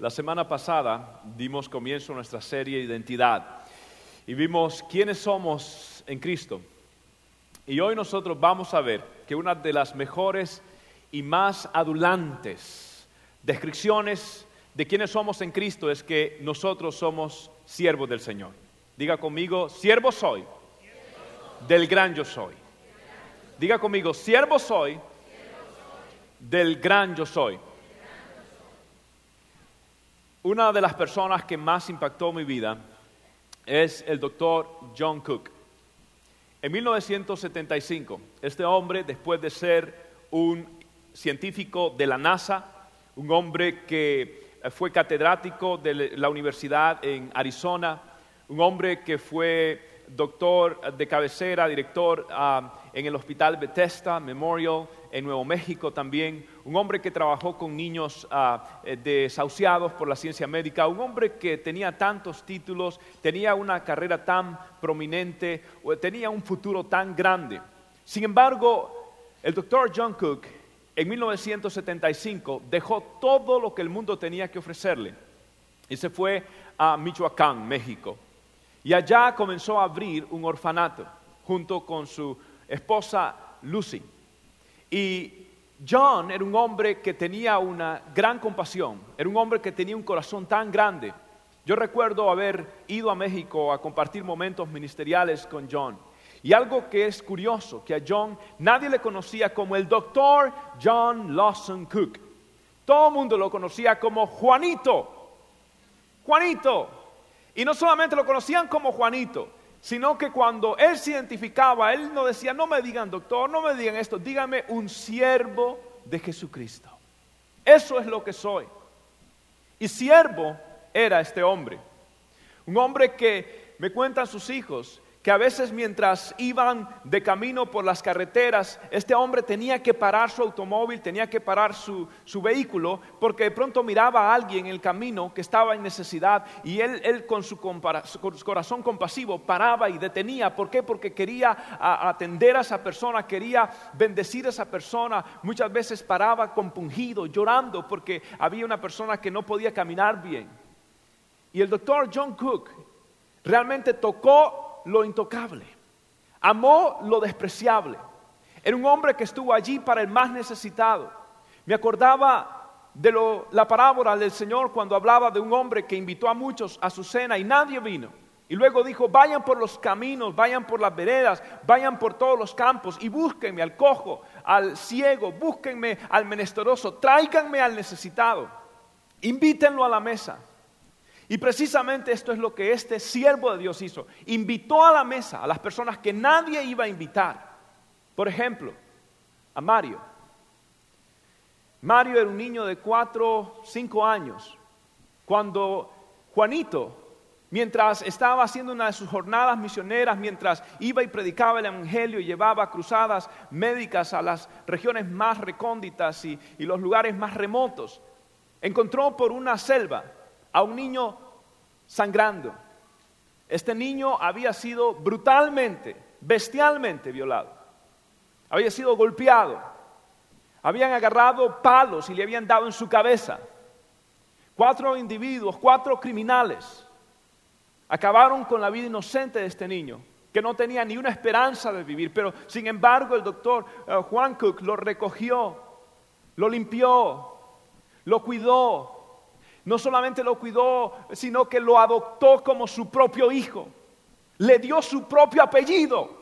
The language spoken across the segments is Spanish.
La semana pasada dimos comienzo a nuestra serie Identidad y vimos quiénes somos en Cristo. Y hoy nosotros vamos a ver que una de las mejores y más adulantes descripciones de quiénes somos en Cristo es que nosotros somos siervos del Señor. Diga conmigo, siervo soy del gran yo soy. Diga conmigo, siervo soy del gran yo soy. Una de las personas que más impactó mi vida es el doctor John Cook. En 1975, este hombre, después de ser un científico de la NASA, un hombre que fue catedrático de la universidad en Arizona, un hombre que fue doctor de cabecera, director ah, en el Hospital Bethesda Memorial en Nuevo México también, un hombre que trabajó con niños eh, desahuciados por la ciencia médica, un hombre que tenía tantos títulos, tenía una carrera tan prominente, tenía un futuro tan grande. Sin embargo, el doctor John Cook en 1975 dejó todo lo que el mundo tenía que ofrecerle y se fue a Michoacán, México. Y allá comenzó a abrir un orfanato junto con su esposa Lucy. Y John era un hombre que tenía una gran compasión, era un hombre que tenía un corazón tan grande. Yo recuerdo haber ido a México a compartir momentos ministeriales con John. Y algo que es curioso, que a John nadie le conocía como el doctor John Lawson Cook. Todo el mundo lo conocía como Juanito. Juanito. Y no solamente lo conocían como Juanito, sino que cuando él se identificaba, él no decía, no me digan doctor, no me digan esto, díganme un siervo de Jesucristo. Eso es lo que soy. Y siervo era este hombre. Un hombre que me cuentan sus hijos que a veces mientras iban de camino por las carreteras, este hombre tenía que parar su automóvil, tenía que parar su, vehículo, porque de pronto miraba a alguien en el camino que estaba en necesidad y él, con, su corazón compasivo paraba y detenía. ¿Por qué? Porque quería atender a esa persona, quería bendecir a esa persona. Muchas veces paraba compungido, llorando, porque había una persona que no podía caminar bien. Y el doctor John Cook realmente tocó lo intocable, amó lo despreciable. Era un hombre que estuvo allí para el más necesitado. Me acordaba de la parábola del Señor cuando hablaba de un hombre que invitó a muchos a su cena y nadie vino. Y luego dijo, vayan por los caminos, vayan por las veredas, vayan por todos los campos y búsquenme al cojo, al ciego, búsquenme al menesteroso, tráiganme al necesitado, invítenlo a la mesa. Y precisamente esto es lo que este siervo de Dios hizo. Invitó a la mesa a las personas que nadie iba a invitar. Por ejemplo, a Mario. Mario era un niño de cuatro, cinco años. Cuando Juanito, mientras estaba haciendo una de sus jornadas misioneras, mientras iba y predicaba el Evangelio y llevaba cruzadas médicas a las regiones más recónditas y los lugares más remotos, encontró por una selva a un niño sangrando. Este niño había sido brutalmente, bestialmente violado. Había sido golpeado. Habían agarrado palos y le habían dado en su cabeza. Cuatro individuos, cuatro criminales, acabaron con la vida inocente de este niño, que no tenía ni una esperanza de vivir. Pero sin embargo el doctor eh, Juan Cook lo recogió, lo limpió, lo cuidó, no solamente lo cuidó, sino que lo adoptó como su propio hijo. Le dio su propio apellido.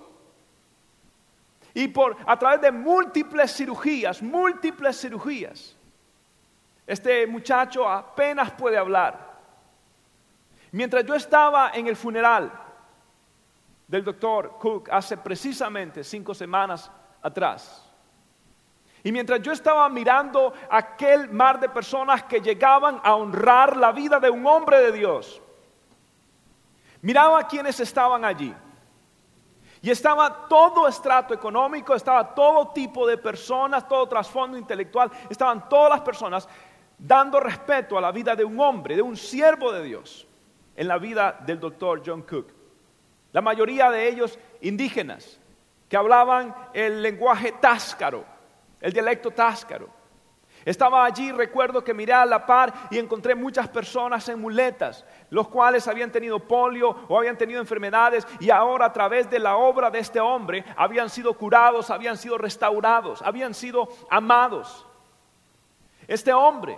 Y por a través de múltiples cirugías, múltiples cirugías, este muchacho apenas puede hablar. Mientras yo estaba en el funeral del doctor Cook hace precisamente cinco semanas atrás, y mientras yo estaba mirando aquel mar de personas que llegaban a honrar la vida de un hombre de Dios, miraba a quienes estaban allí. Y estaba todo estrato económico, estaba todo tipo de personas, todo trasfondo intelectual, estaban todas las personas dando respeto a la vida de un hombre, de un siervo de Dios, en la vida del doctor John Cook. La mayoría de ellos indígenas, que hablaban el lenguaje táscaro el dialecto táscaro. Estaba allí, recuerdo que miré a la par y encontré muchas personas en muletas, los cuales habían tenido polio o habían tenido enfermedades y ahora a través de la obra de este hombre habían sido curados, habían sido restaurados, habían sido amados. Este hombre,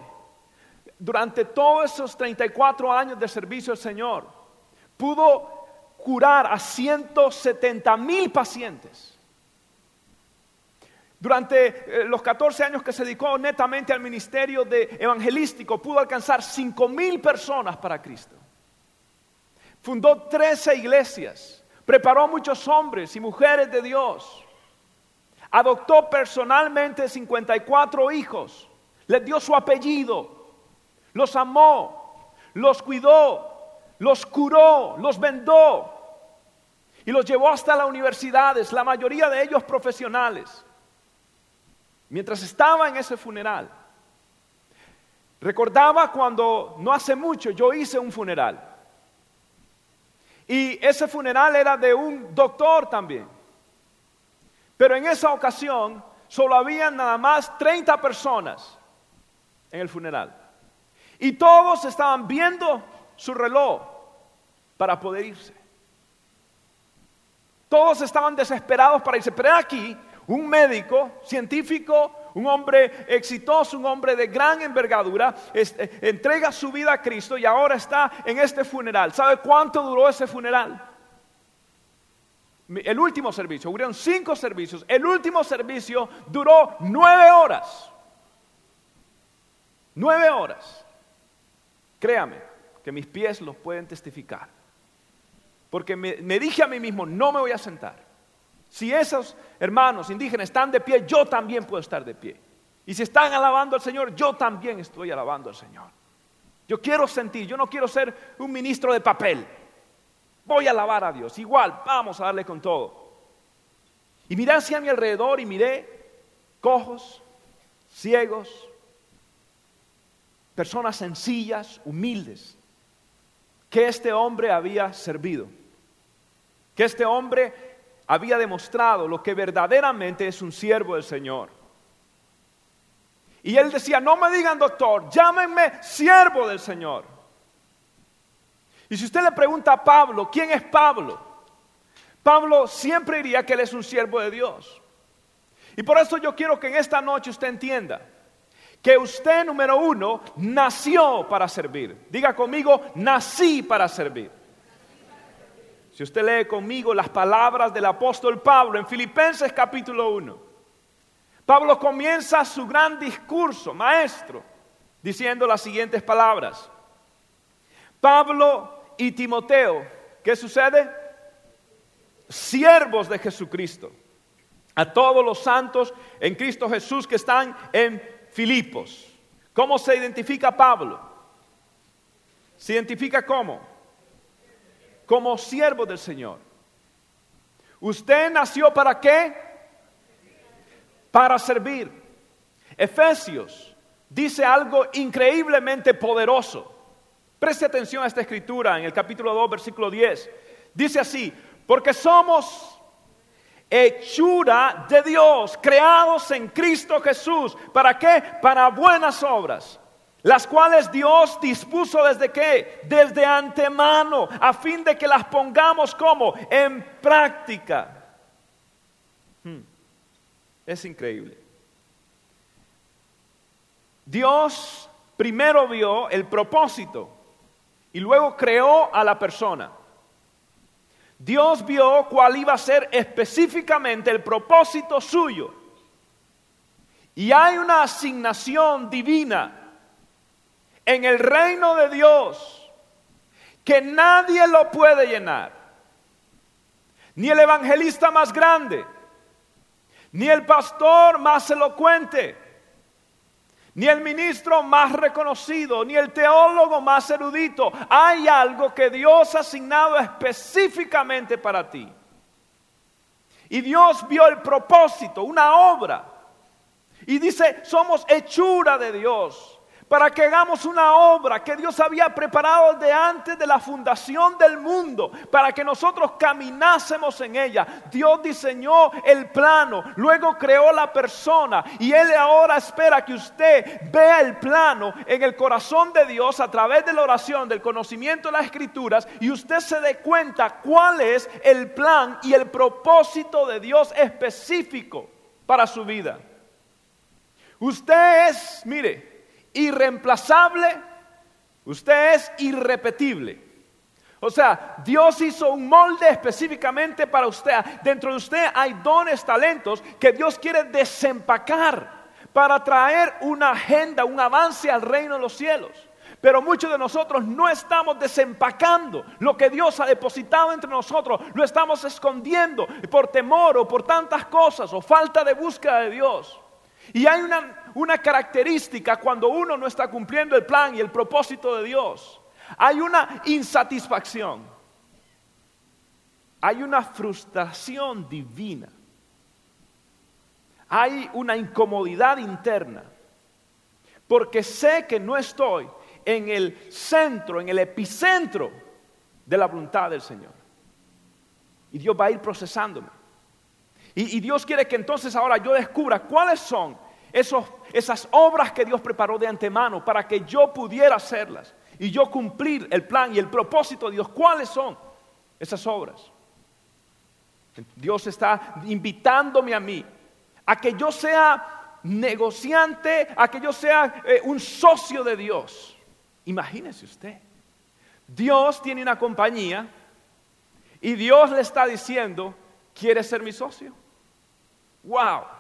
durante todos esos 34 años de servicio al Señor, pudo curar a 170 mil pacientes. Durante eh, los 14 años que se dedicó netamente al ministerio de evangelístico, pudo alcanzar 5 mil personas para Cristo. Fundó 13 iglesias, preparó muchos hombres y mujeres de Dios, adoptó personalmente 54 hijos, les dio su apellido, los amó, los cuidó, los curó, los vendó y los llevó hasta las universidades, la mayoría de ellos profesionales. Mientras estaba en ese funeral, recordaba cuando no hace mucho yo hice un funeral. Y ese funeral era de un doctor también. Pero en esa ocasión solo había nada más 30 personas en el funeral. Y todos estaban viendo su reloj para poder irse. Todos estaban desesperados para irse. Pero aquí un médico científico, un hombre exitoso, un hombre de gran envergadura, eh, entrega su vida a Cristo y ahora está en este funeral. ¿Sabe cuánto duró ese funeral? El último servicio, hubieron cinco servicios. El último servicio duró nueve horas. Nueve horas. Créame que mis pies los pueden testificar. Porque me dije a mí mismo, no me voy a sentar. Si esos hermanos indígenas están de pie, yo también puedo estar de pie. Y si están alabando al Señor, yo también estoy alabando al Señor. Yo quiero sentir, yo no quiero ser un ministro de papel. Voy a alabar a Dios. Igual, vamos a darle con todo. Y miré hacia mi alrededor y miré cojos, ciegos, personas sencillas, humildes, que este hombre había servido. Que este hombre había demostrado lo que verdaderamente es un siervo del Señor. Y él decía, no me digan doctor, llámenme siervo del Señor. Y si usted le pregunta a Pablo, ¿quién es Pablo? Pablo siempre diría que él es un siervo de Dios. Y por eso yo quiero que en esta noche usted entienda que usted, número uno, nació para servir. Diga conmigo, nací para servir. Si usted lee conmigo las palabras del apóstol Pablo en Filipenses capítulo 1, Pablo comienza su gran discurso, maestro, diciendo las siguientes palabras. Pablo y Timoteo, ¿qué sucede? Siervos de Jesucristo. A todos los santos en Cristo Jesús que están en Filipos. ¿Cómo se identifica Pablo? ¿Se identifica cómo? Como siervo del Señor. ¿Usted nació para qué? Para servir. Efesios dice algo increíblemente poderoso. Preste atención a esta escritura en el capítulo 2, versículo 10. Dice así, porque somos hechura de Dios, creados en Cristo Jesús. ¿Para qué? Para buenas obras las cuales Dios dispuso desde qué? Desde antemano, a fin de que las pongamos como en práctica. Hmm. Es increíble. Dios primero vio el propósito y luego creó a la persona. Dios vio cuál iba a ser específicamente el propósito suyo. Y hay una asignación divina en el reino de Dios que nadie lo puede llenar. Ni el evangelista más grande, ni el pastor más elocuente, ni el ministro más reconocido, ni el teólogo más erudito. Hay algo que Dios ha asignado específicamente para ti. Y Dios vio el propósito, una obra. Y dice, somos hechura de Dios para que hagamos una obra que Dios había preparado de antes de la fundación del mundo, para que nosotros caminásemos en ella. Dios diseñó el plano, luego creó la persona y Él ahora espera que usted vea el plano en el corazón de Dios a través de la oración, del conocimiento de las escrituras y usted se dé cuenta cuál es el plan y el propósito de Dios específico para su vida. Usted es, mire, irreemplazable, usted es irrepetible. O sea, Dios hizo un molde específicamente para usted. Dentro de usted hay dones, talentos que Dios quiere desempacar para traer una agenda, un avance al reino de los cielos. Pero muchos de nosotros no estamos desempacando lo que Dios ha depositado entre nosotros, lo estamos escondiendo por temor o por tantas cosas o falta de búsqueda de Dios. Y hay una, característica cuando uno no está cumpliendo el plan y el propósito de Dios. Hay una insatisfacción. Hay una frustración divina. Hay una incomodidad interna. Porque sé que no estoy en el centro, en el epicentro de la voluntad del Señor. Y Dios va a ir procesándome. Y, Dios quiere que entonces ahora yo descubra cuáles son esas obras que Dios preparó de antemano para que yo pudiera hacerlas y yo cumplir el plan y el propósito de Dios. ¿Cuáles son esas obras? Dios está invitándome a mí a que yo sea negociante, a que yo sea eh, un socio de Dios. Imagínese usted. Dios tiene una compañía y Dios le está diciendo, ¿quiere ser mi socio? Wow.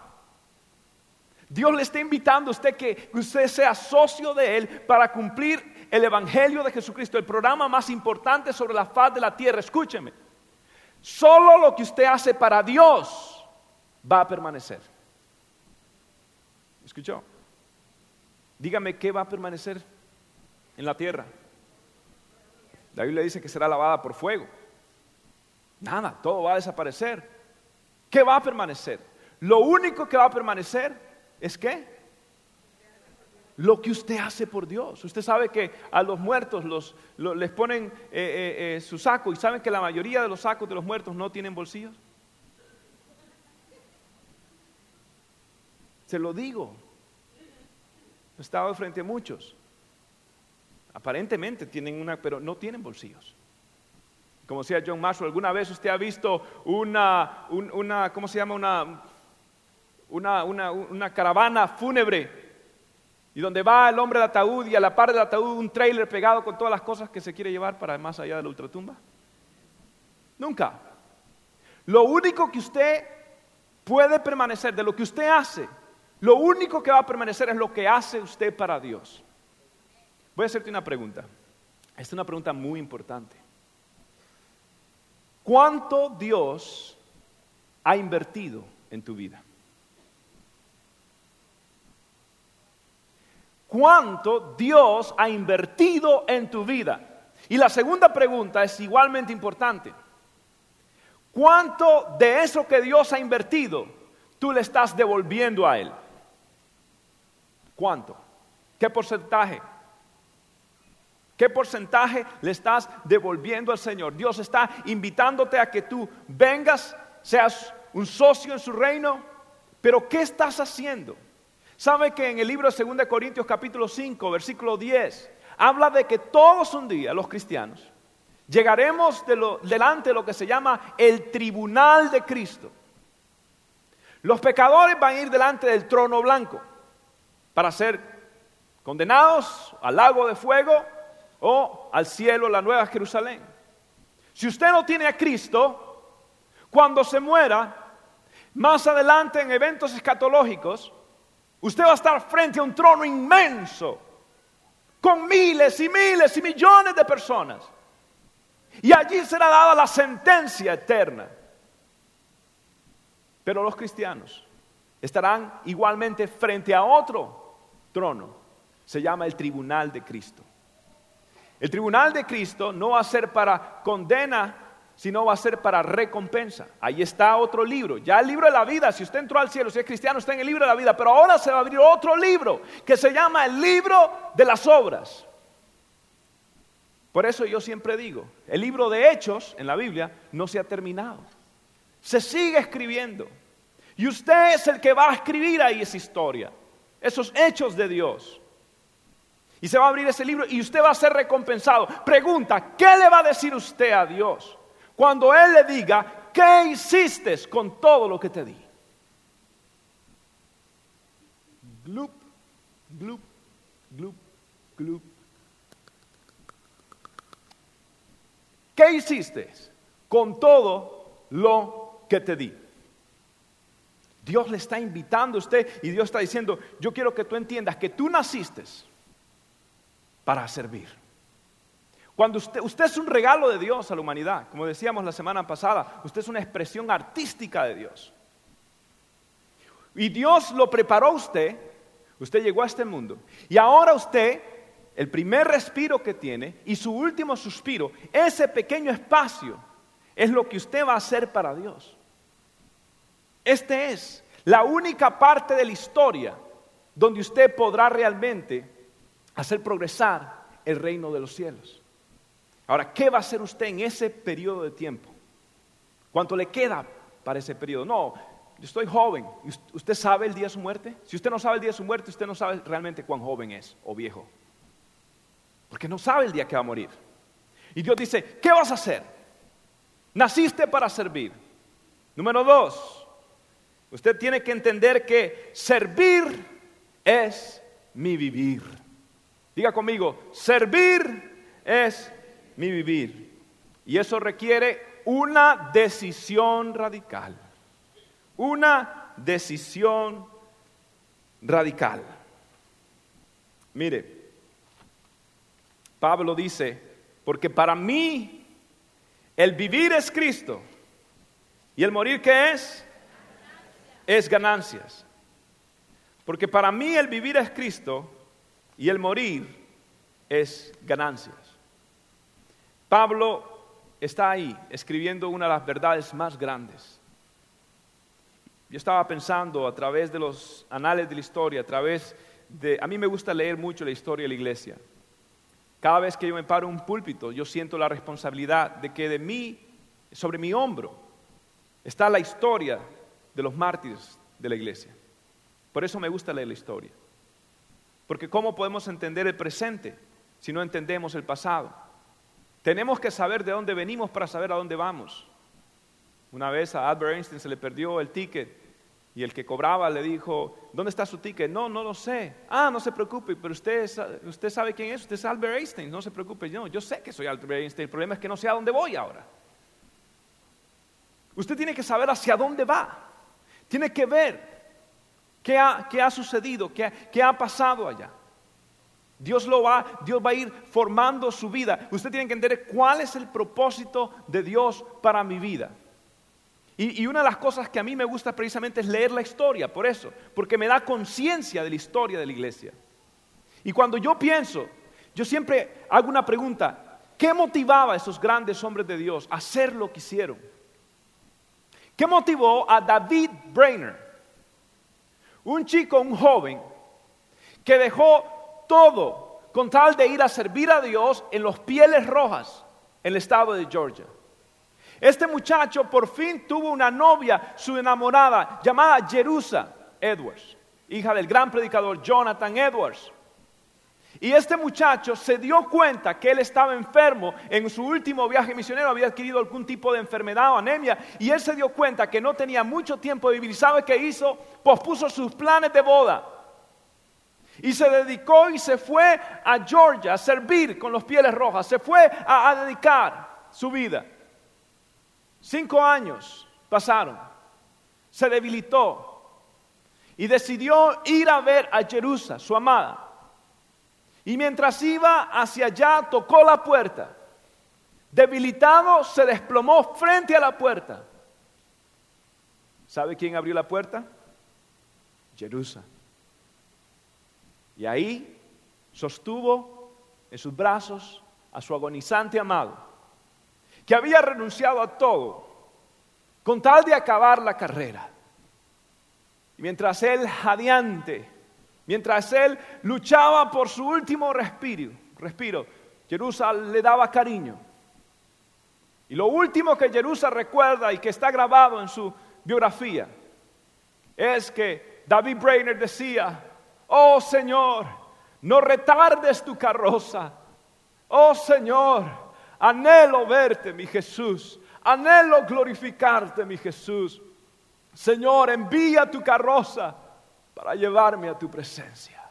Dios le está invitando a usted que usted sea socio de Él para cumplir el Evangelio de Jesucristo, el programa más importante sobre la faz de la tierra. Escúcheme, solo lo que usted hace para Dios va a permanecer. ¿Escuchó? Dígame qué va a permanecer en la tierra. La Biblia dice que será lavada por fuego. Nada, todo va a desaparecer. ¿Qué va a permanecer? Lo único que va a permanecer es que lo que usted hace por Dios. Usted sabe que a los muertos les ponen eh, eh, eh, su saco y saben que la mayoría de los sacos de los muertos no tienen bolsillos. Se lo digo. He estado frente a muchos. Aparentemente tienen una, pero no tienen bolsillos. Como decía John Marshall, ¿alguna vez usted ha visto una, una ¿cómo se llama? Una, una, una, caravana fúnebre y donde va el hombre del ataúd y a la par del ataúd un trailer pegado con todas las cosas que se quiere llevar para más allá de la ultratumba? Nunca. Lo único que usted puede permanecer de lo que usted hace, lo único que va a permanecer es lo que hace usted para Dios. Voy a hacerte una pregunta. Esta es una pregunta muy importante. ¿Cuánto Dios ha invertido en tu vida? Cuánto Dios ha invertido en tu vida. Y la segunda pregunta es igualmente importante. ¿Cuánto de eso que Dios ha invertido tú le estás devolviendo a Él? ¿Cuánto? ¿Qué porcentaje? ¿Qué porcentaje le estás devolviendo al Señor? Dios está invitándote a que tú vengas, seas un socio en su reino, pero ¿qué estás haciendo? ¿Sabe que en el libro de 2 Corintios capítulo 5, versículo 10, habla de que todos un día, los cristianos, llegaremos delante de lo que se llama el tribunal de Cristo? Los pecadores van a ir delante del trono blanco para ser condenados al lago de fuego o al cielo, la nueva Jerusalén. Si usted no tiene a Cristo, cuando se muera, más adelante en eventos escatológicos, Usted va a estar frente a un trono inmenso, con miles y miles y millones de personas. Y allí será dada la sentencia eterna. Pero los cristianos estarán igualmente frente a otro trono. Se llama el tribunal de Cristo. El tribunal de Cristo no va a ser para condena sino va a ser para recompensa. Ahí está otro libro, ya el libro de la vida, si usted entró al cielo, si es cristiano, está en el libro de la vida, pero ahora se va a abrir otro libro que se llama el libro de las obras. Por eso yo siempre digo, el libro de hechos en la Biblia no se ha terminado, se sigue escribiendo. Y usted es el que va a escribir ahí esa historia, esos hechos de Dios. Y se va a abrir ese libro y usted va a ser recompensado. Pregunta, ¿qué le va a decir usted a Dios? Cuando Él le diga, ¿qué hiciste con todo lo que te di? Glup, glup, glup, glup. ¿Qué hiciste con todo lo que te di? Dios le está invitando a usted y Dios está diciendo, yo quiero que tú entiendas que tú naciste para servir. Cuando usted, usted es un regalo de Dios a la humanidad, como decíamos la semana pasada, usted es una expresión artística de Dios. Y Dios lo preparó a usted, usted llegó a este mundo, y ahora usted, el primer respiro que tiene y su último suspiro, ese pequeño espacio, es lo que usted va a hacer para Dios. Este es la única parte de la historia donde usted podrá realmente hacer progresar el reino de los cielos. Ahora, ¿qué va a hacer usted en ese periodo de tiempo? ¿Cuánto le queda para ese periodo? No, yo estoy joven. ¿Usted sabe el día de su muerte? Si usted no sabe el día de su muerte, usted no sabe realmente cuán joven es o viejo. Porque no sabe el día que va a morir. Y Dios dice, ¿qué vas a hacer? Naciste para servir. Número dos, usted tiene que entender que servir es mi vivir. Diga conmigo, servir es mi vivir. Y eso requiere una decisión radical. Una decisión radical. Mire, Pablo dice, porque para mí el vivir es Cristo y el morir qué es? Es ganancias. Porque para mí el vivir es Cristo y el morir es ganancias. Pablo está ahí escribiendo una de las verdades más grandes. Yo estaba pensando a través de los anales de la historia, a través de... A mí me gusta leer mucho la historia de la iglesia. Cada vez que yo me paro en un púlpito, yo siento la responsabilidad de que de mí, sobre mi hombro, está la historia de los mártires de la iglesia. Por eso me gusta leer la historia. Porque ¿cómo podemos entender el presente si no entendemos el pasado? Tenemos que saber de dónde venimos para saber a dónde vamos. Una vez a Albert Einstein se le perdió el ticket y el que cobraba le dijo, ¿dónde está su ticket? No, no lo sé. Ah, no se preocupe, pero usted, usted sabe quién es, usted es Albert Einstein, no se preocupe. No, yo sé que soy Albert Einstein, el problema es que no sé a dónde voy ahora. Usted tiene que saber hacia dónde va. Tiene que ver qué ha, qué ha sucedido, qué, qué ha pasado allá. Dios lo va, Dios va a ir formando su vida. Usted tiene que entender cuál es el propósito de Dios para mi vida. Y, una de las cosas que a mí me gusta precisamente es leer la historia, por eso, porque me da conciencia de la historia de la iglesia. Y cuando yo pienso, yo siempre hago una pregunta, ¿qué motivaba a esos grandes hombres de Dios a hacer lo que hicieron? ¿Qué motivó a David Brainer? Un chico, un joven, que dejó todo con tal de ir a servir a Dios en los pieles rojas en el estado de Georgia. Este muchacho por fin tuvo una novia, su enamorada, llamada Jerusa Edwards, hija del gran predicador Jonathan Edwards. Y este muchacho se dio cuenta que él estaba enfermo en su último viaje misionero, había adquirido algún tipo de enfermedad o anemia, y él se dio cuenta que no tenía mucho tiempo de vivir. ¿Sabe qué hizo? Pospuso sus planes de boda y se dedicó y se fue a Georgia a servir con los pieles rojas. Se fue a, dedicar su vida. Cinco años pasaron. Se debilitó. Y decidió ir a ver a Jerusalén, su amada. Y mientras iba hacia allá, tocó la puerta. Debilitado, se desplomó frente a la puerta. ¿Sabe quién abrió la puerta? Jerusalén. Y ahí sostuvo en sus brazos a su agonizante amado, que había renunciado a todo con tal de acabar la carrera. Y mientras él jadeante, mientras él luchaba por su último respiro, respiro, Jerusalén le daba cariño. Y lo último que Jerusalén recuerda y que está grabado en su biografía es que David Brainer decía, oh Señor, no retardes tu carroza. Oh Señor, anhelo verte, mi Jesús. Anhelo glorificarte, mi Jesús. Señor, envía tu carroza para llevarme a tu presencia.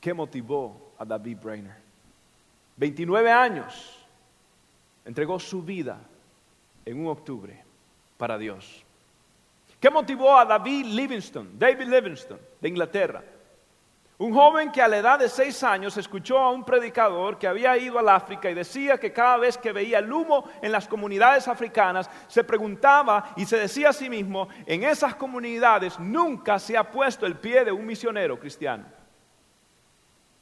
¿Qué motivó a David Brainer? 29 años entregó su vida en un octubre para Dios. ¿Qué motivó a David Livingstone, David Livingstone, de Inglaterra? Un joven que a la edad de seis años escuchó a un predicador que había ido al África y decía que cada vez que veía el humo en las comunidades africanas, se preguntaba y se decía a sí mismo, en esas comunidades nunca se ha puesto el pie de un misionero cristiano.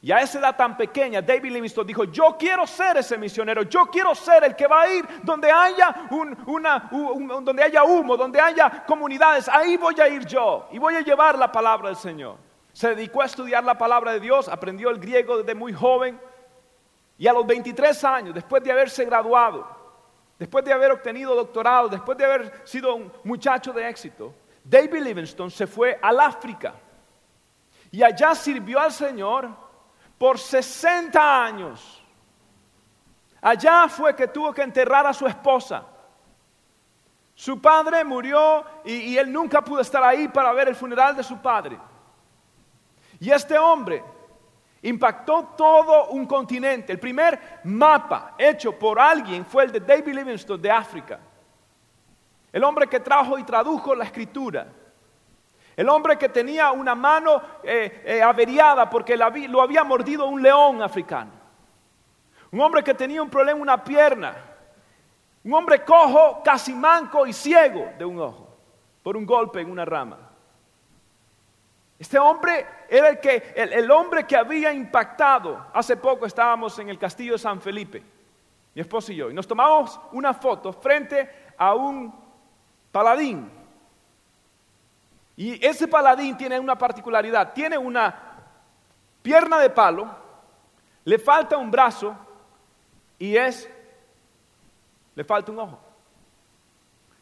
Y a esa edad tan pequeña, David Livingstone dijo, yo quiero ser ese misionero, yo quiero ser el que va a ir donde haya, donde haya humo, donde haya comunidades, ahí voy a ir yo y voy a llevar la palabra del Señor. Se dedicó a estudiar la palabra de Dios, aprendió el griego desde muy joven. Y a los 23 años, después de haberse graduado, después de haber obtenido doctorado, después de haber sido un muchacho de éxito, David Livingstone se fue al África. Y allá sirvió al Señor por 60 años. Allá fue que tuvo que enterrar a su esposa. Su padre murió y, y, él nunca pudo estar ahí para ver el funeral de su padre. Y este hombre impactó todo un continente. El primer mapa hecho por alguien fue el de David Livingstone de África. El hombre que trajo y tradujo la escritura. El hombre que tenía una mano eh, eh, averiada porque lo había mordido un león africano. Un hombre que tenía un problema en una pierna. Un hombre cojo, casi manco y ciego de un ojo por un golpe en una rama. Este hombre era el, que, el, hombre que había impactado. Hace poco estábamos en el castillo de San Felipe, mi esposo y yo, y nos tomamos una foto frente a un paladín. Y ese paladín tiene una particularidad, tiene una pierna de palo, le falta un brazo y es, le falta un ojo,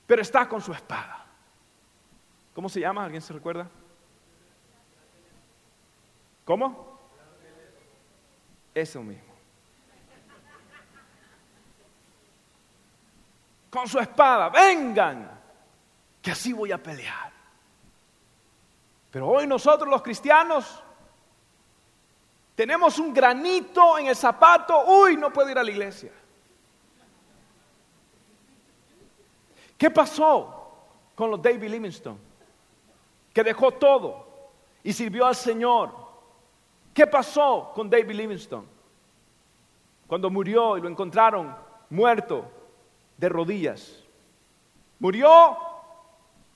pero está con su espada. ¿Cómo se llama? ¿Alguien se recuerda? ¿Cómo? Eso mismo. Con su espada, vengan, que así voy a pelear. Pero hoy nosotros los cristianos tenemos un granito en el zapato, uy, no puedo ir a la iglesia. ¿Qué pasó con los David Livingstone? Que dejó todo y sirvió al Señor ¿Qué pasó con David Livingstone? Cuando murió y lo encontraron muerto de rodillas. Murió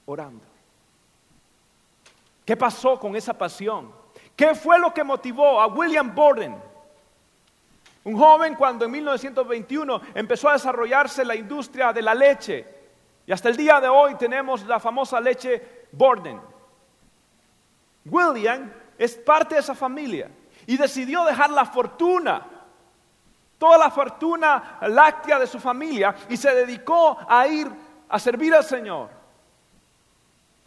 orando. ¿Qué pasó con esa pasión? ¿Qué fue lo que motivó a William Borden? Un joven cuando en 1921 empezó a desarrollarse la industria de la leche. Y hasta el día de hoy tenemos la famosa leche Borden. William es parte de esa familia y decidió dejar la fortuna, toda la fortuna láctea de su familia y se dedicó a ir a servir al Señor.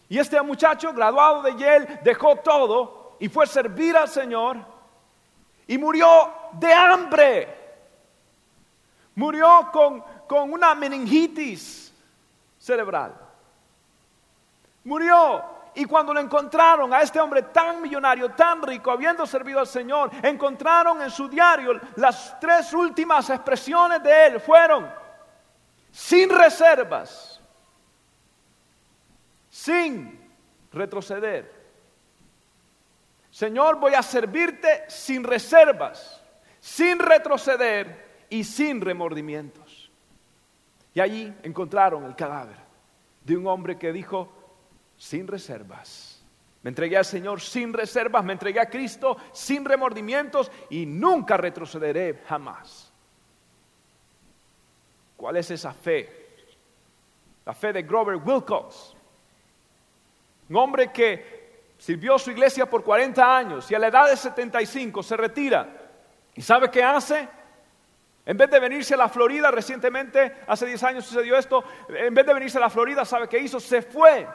Y este muchacho, graduado de Yale, dejó todo y fue a servir al Señor y murió de hambre. Murió con, con una meningitis cerebral. Murió y cuando lo encontraron a este hombre tan millonario, tan rico, habiendo servido al Señor, encontraron en su diario las tres últimas expresiones de él. Fueron sin reservas, sin retroceder. Señor, voy a servirte sin reservas, sin retroceder y sin remordimientos. Y allí encontraron el cadáver de un hombre que dijo, sin reservas. Me entregué al Señor sin reservas, me entregué a Cristo sin remordimientos y nunca retrocederé jamás. ¿Cuál es esa fe? La fe de Grover Wilcox, un hombre que sirvió su iglesia por 40 años y a la edad de 75 se retira. ¿Y sabe qué hace? En vez de venirse a la Florida, recientemente, hace 10 años sucedió esto, en vez de venirse a la Florida, ¿sabe qué hizo? Se fue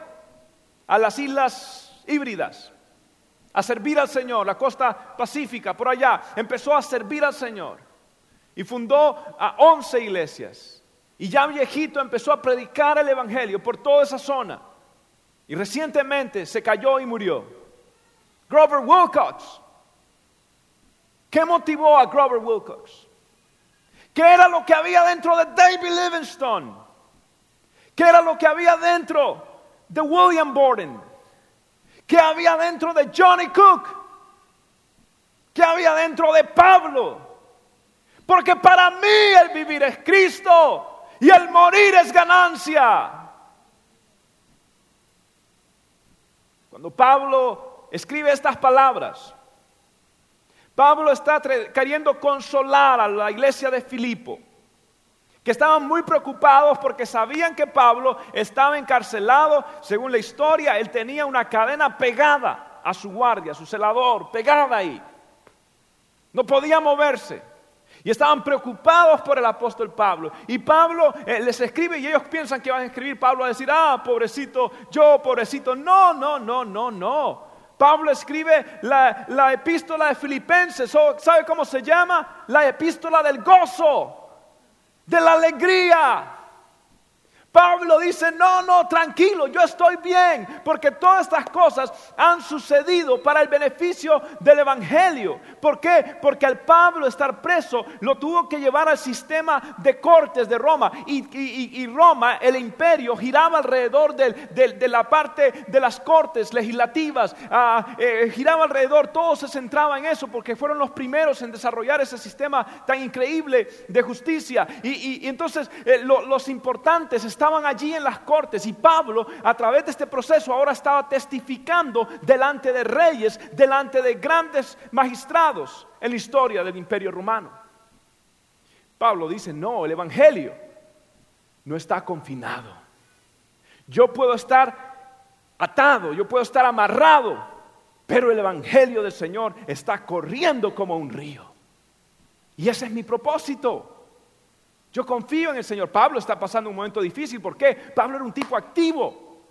a las islas híbridas a servir al Señor, la costa pacífica, por allá. Empezó a servir al Señor y fundó a 11 iglesias. Y ya viejito empezó a predicar el Evangelio por toda esa zona. Y recientemente se cayó y murió. Grover Wilcox. ¿Qué motivó a Grover Wilcox? ¿Qué era lo que había dentro de David Livingstone? ¿Qué era lo que había dentro de William Borden? ¿Qué había dentro de Johnny Cook? ¿Qué había dentro de Pablo? Porque para mí el vivir es Cristo y el morir es ganancia. Cuando Pablo escribe estas palabras, Pablo está queriendo consolar a la iglesia de Filipo, que estaban muy preocupados porque sabían que Pablo estaba encarcelado. Según la historia, él tenía una cadena pegada a su guardia, a su celador, pegada ahí. No podía moverse. Y estaban preocupados por el apóstol Pablo. Y Pablo eh, les escribe y ellos piensan que van a escribir Pablo a decir, ah, pobrecito, yo, pobrecito. No, no, no, no, no. Pablo escribe la, epístola de Filipenses, ¿sabe cómo se llama? La epístola del gozo, de la alegría. Pablo dice, no, no, tranquilo, yo estoy bien, porque todas estas cosas han sucedido para el beneficio del Evangelio. ¿Por qué? Porque al Pablo estar preso lo tuvo que llevar al sistema de cortes de Roma. Y, Roma, el imperio, giraba alrededor de la parte de las cortes legislativas, ah, eh, giraba alrededor, todo se centraba en eso, porque fueron los primeros en desarrollar ese sistema tan increíble de justicia. Y, entonces eh, los importantes estaban estaban allí en las cortes y Pablo a través de este proceso ahora estaba testificando delante de reyes, delante de grandes magistrados en la historia del imperio romano. Pablo dice, no, el Evangelio no está confinado. Yo puedo estar atado, yo puedo estar amarrado, pero el Evangelio del Señor está corriendo como un río. Y ese es mi propósito. Yo confío en el Señor. Pablo está pasando un momento difícil. ¿Por qué? Pablo era un tipo activo.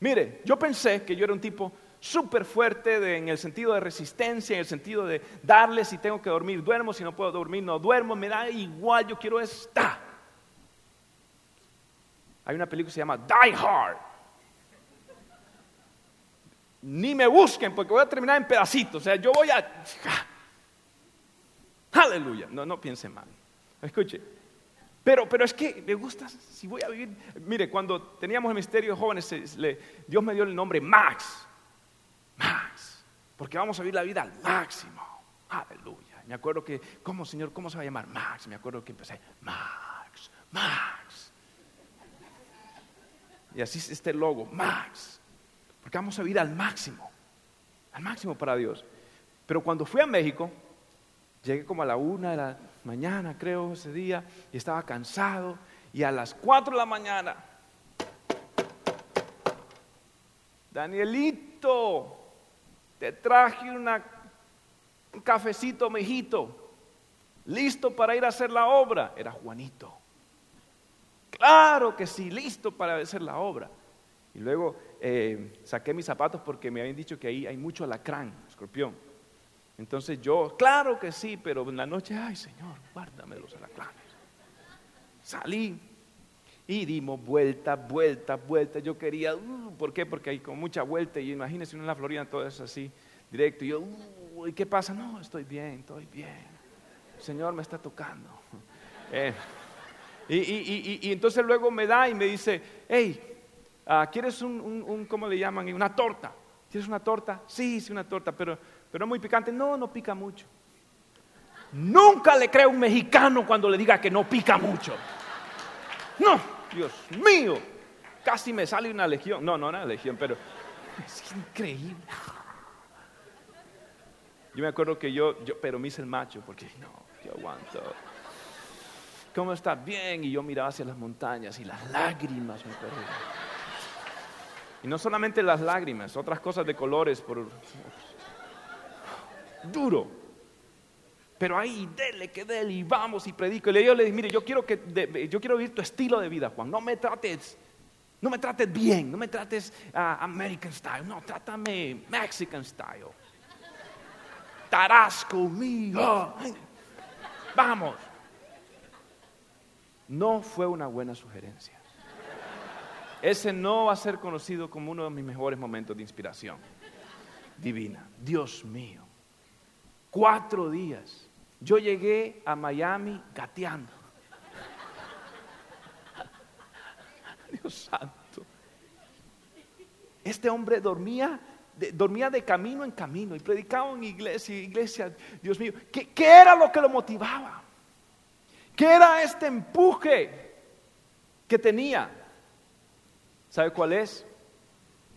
Mire, yo pensé que yo era un tipo súper fuerte en el sentido de resistencia, en el sentido de darle si tengo que dormir, duermo, si no puedo dormir, no duermo, me da igual, yo quiero estar. Hay una película que se llama Die Hard. Ni me busquen porque voy a terminar en pedacitos. O sea, yo voy a... Aleluya. No, no piensen mal. Escuche, pero, pero es que me gusta, si voy a vivir, mire, cuando teníamos el misterio de jóvenes, Dios me dio el nombre Max, Max, porque vamos a vivir la vida al máximo, aleluya. Me acuerdo que, ¿cómo Señor, cómo se va a llamar Max? Me acuerdo que empecé, Max, Max. Y así es este logo, Max, porque vamos a vivir al máximo, al máximo para Dios. Pero cuando fui a México, llegué como a la una de la mañana, creo, ese día, y estaba cansado. Y a las 4 de la mañana, Danielito, te traje una, un cafecito mejito, listo para ir a hacer la obra. Era Juanito. Claro que sí, listo para hacer la obra. Y luego eh, saqué mis zapatos porque me habían dicho que ahí hay mucho alacrán, escorpión. Entonces yo, claro que sí, pero en la noche, ay Señor, guárdame los alacranes. Salí y dimos vuelta, vuelta, vuelta. Yo quería, uh, ¿por qué? Porque hay con mucha vuelta y imagínense uno en la Florida todo es así, directo. Y yo, ¿y qué pasa? No, estoy bien, estoy bien. El Señor me está tocando. Eh, y, entonces luego me da y me dice, hey, ah, ¿quieres un, un, ¿cómo le llaman? Una torta. ¿Quieres una torta? Sí, sí, una torta, pero pero muy picante. No, no pica mucho. Nunca le creo a un mexicano cuando le diga que no pica mucho. No, Dios mío. Casi me sale una legión. No, no una legión, pero es increíble. Yo me acuerdo que yo, yo pero me hice el macho porque no, yo aguanto. ¿cómo estás? Bien. Y yo miraba hacia las montañas y las lágrimas me corrían. Y no solamente las lágrimas, otras cosas de colores por... Duro. Pero ahí, dele, que dele, y vamos y predico. Y yo le dije, mire, yo quiero, que, yo quiero vivir tu estilo de vida, Juan. No me trates, no me trates bien, no me trates uh, American style, no, trátame Mexican style. Tarasco, mío. Vamos. No fue una buena sugerencia. Ese no va a ser conocido como uno de mis mejores momentos de inspiración divina. Dios mío. Cuatro días yo llegué a Miami gateando. Dios santo. Este hombre dormía de, dormía de camino en camino y predicaba en iglesia, iglesia, Dios mío. ¿qué, ¿Qué era lo que lo motivaba? ¿Qué era este empuje que tenía? ¿Sabe cuál es?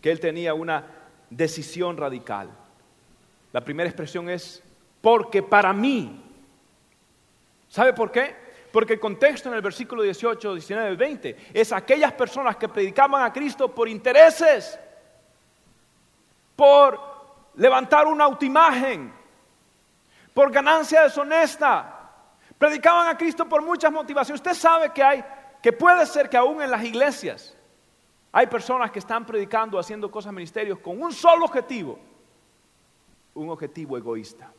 Que él tenía una decisión radical. La primera expresión es, porque para mí ¿Sabe por qué? Porque el contexto en el versículo 18, 19 20 es aquellas personas que predicaban a Cristo por intereses, por levantar una autoimagen, por ganancia deshonesta. Predicaban a Cristo por muchas motivaciones. Usted sabe que hay, que puede ser que aún en las iglesias hay personas que están predicando, haciendo cosas ministerios con un solo objetivo, un objetivo egoísta.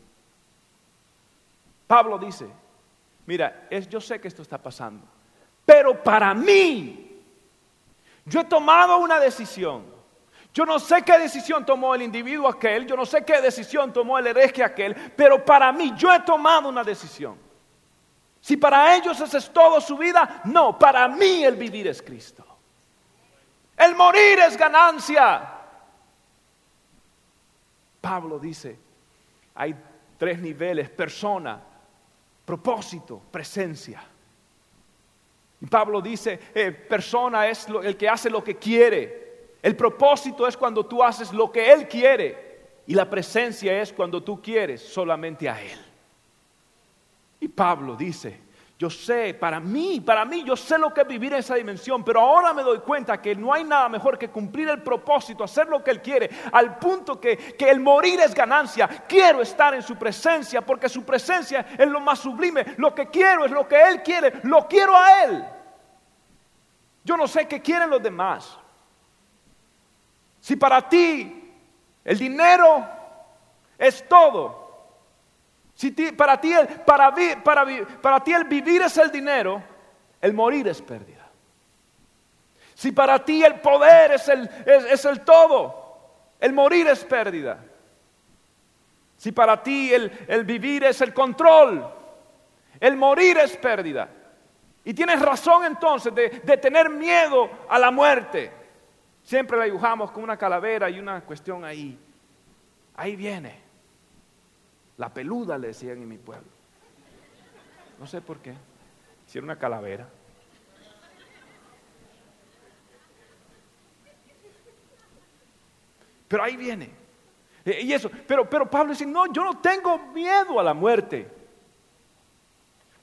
Pablo dice, Mira, yo sé que esto está pasando, pero para mí, yo he tomado una decisión. Yo no sé qué decisión tomó el individuo aquel, yo no sé qué decisión tomó el hereje aquel, pero para mí yo he tomado una decisión. Si para ellos esa es todo su vida, no, para mí el vivir es Cristo. El morir es ganancia. Pablo dice, hay tres niveles, persona, propósito, presencia. Y Pablo dice, eh, persona es el que hace lo que quiere. El propósito es cuando tú haces lo que Él quiere. Y la presencia es cuando tú quieres solamente a Él. Y Pablo dice, yo sé, para mí, para mí, yo sé lo que es vivir en esa dimensión, pero ahora me doy cuenta que no hay nada mejor que cumplir el propósito, hacer lo que Él quiere, al punto que, que el morir es ganancia. Quiero estar en su presencia, porque su presencia es lo más sublime. Lo que quiero es lo que Él quiere, lo quiero a Él. Yo no sé qué quieren los demás. Si para ti el dinero es todo, si para, ti, para, para, para ti el vivir es el dinero, el morir es pérdida. Si para ti el poder es el, es, el todo, el morir es pérdida. Si para ti el, el, vivir es el control, el morir es pérdida. Y tienes razón entonces de, de, tener miedo a la muerte. Siempre la dibujamos con una calavera y una cuestión ahí. Ahí viene. La peluda le decían en mi pueblo. No sé por qué. Si era una calavera. Pero ahí viene. E, y eso, pero, pero Pablo dice, no, yo no tengo miedo a la muerte.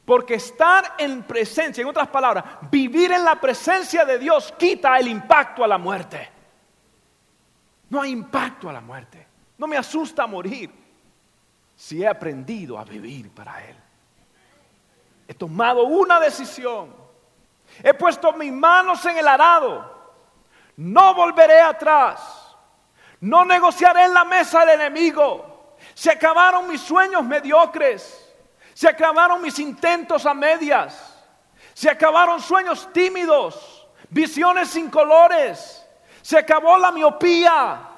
Porque estar en presencia, en otras palabras, vivir en la presencia de Dios quita el impacto a la muerte. No hay impacto a la muerte. No me asusta morir si he aprendido a vivir para Él. He tomado una decisión. He puesto mis manos en el arado. No volveré atrás. No negociaré en la mesa del enemigo. Se acabaron mis sueños mediocres. Se acabaron mis intentos a medias. Se acabaron sueños tímidos. Visiones sin colores. Se acabó la miopía.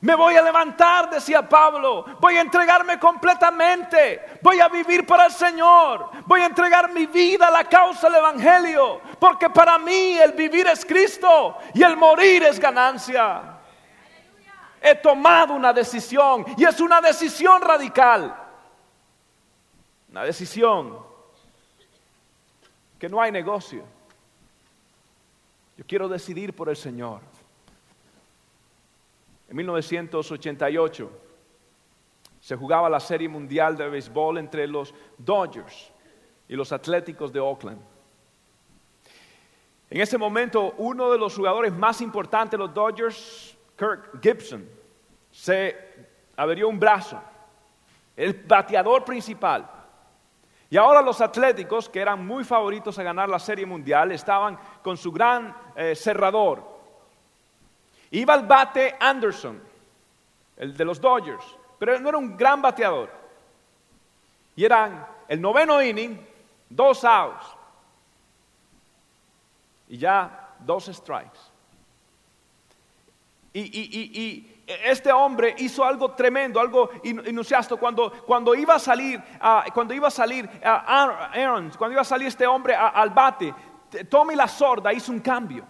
Me voy a levantar, decía Pablo. Voy a entregarme completamente. Voy a vivir para el Señor. Voy a entregar mi vida a la causa del Evangelio. Porque para mí el vivir es Cristo y el morir es ganancia. He tomado una decisión y es una decisión radical. Una decisión que no hay negocio. Yo quiero decidir por el Señor. En 1988 se jugaba la Serie Mundial de Béisbol entre los Dodgers y los Atléticos de Oakland. En ese momento, uno de los jugadores más importantes de los Dodgers, Kirk Gibson, se averió un brazo, el bateador principal. Y ahora los Atléticos, que eran muy favoritos a ganar la Serie Mundial, estaban con su gran eh, cerrador. Iba al bate Anderson, el de los Dodgers, pero no era un gran bateador. Y eran el noveno inning, dos outs. Y ya dos strikes. Y, este hombre hizo algo tremendo, algo inusiasto. Cuando, cuando iba a salir, cuando iba a salir Aaron, cuando iba a salir este hombre al bate, Tommy la sorda hizo un cambio.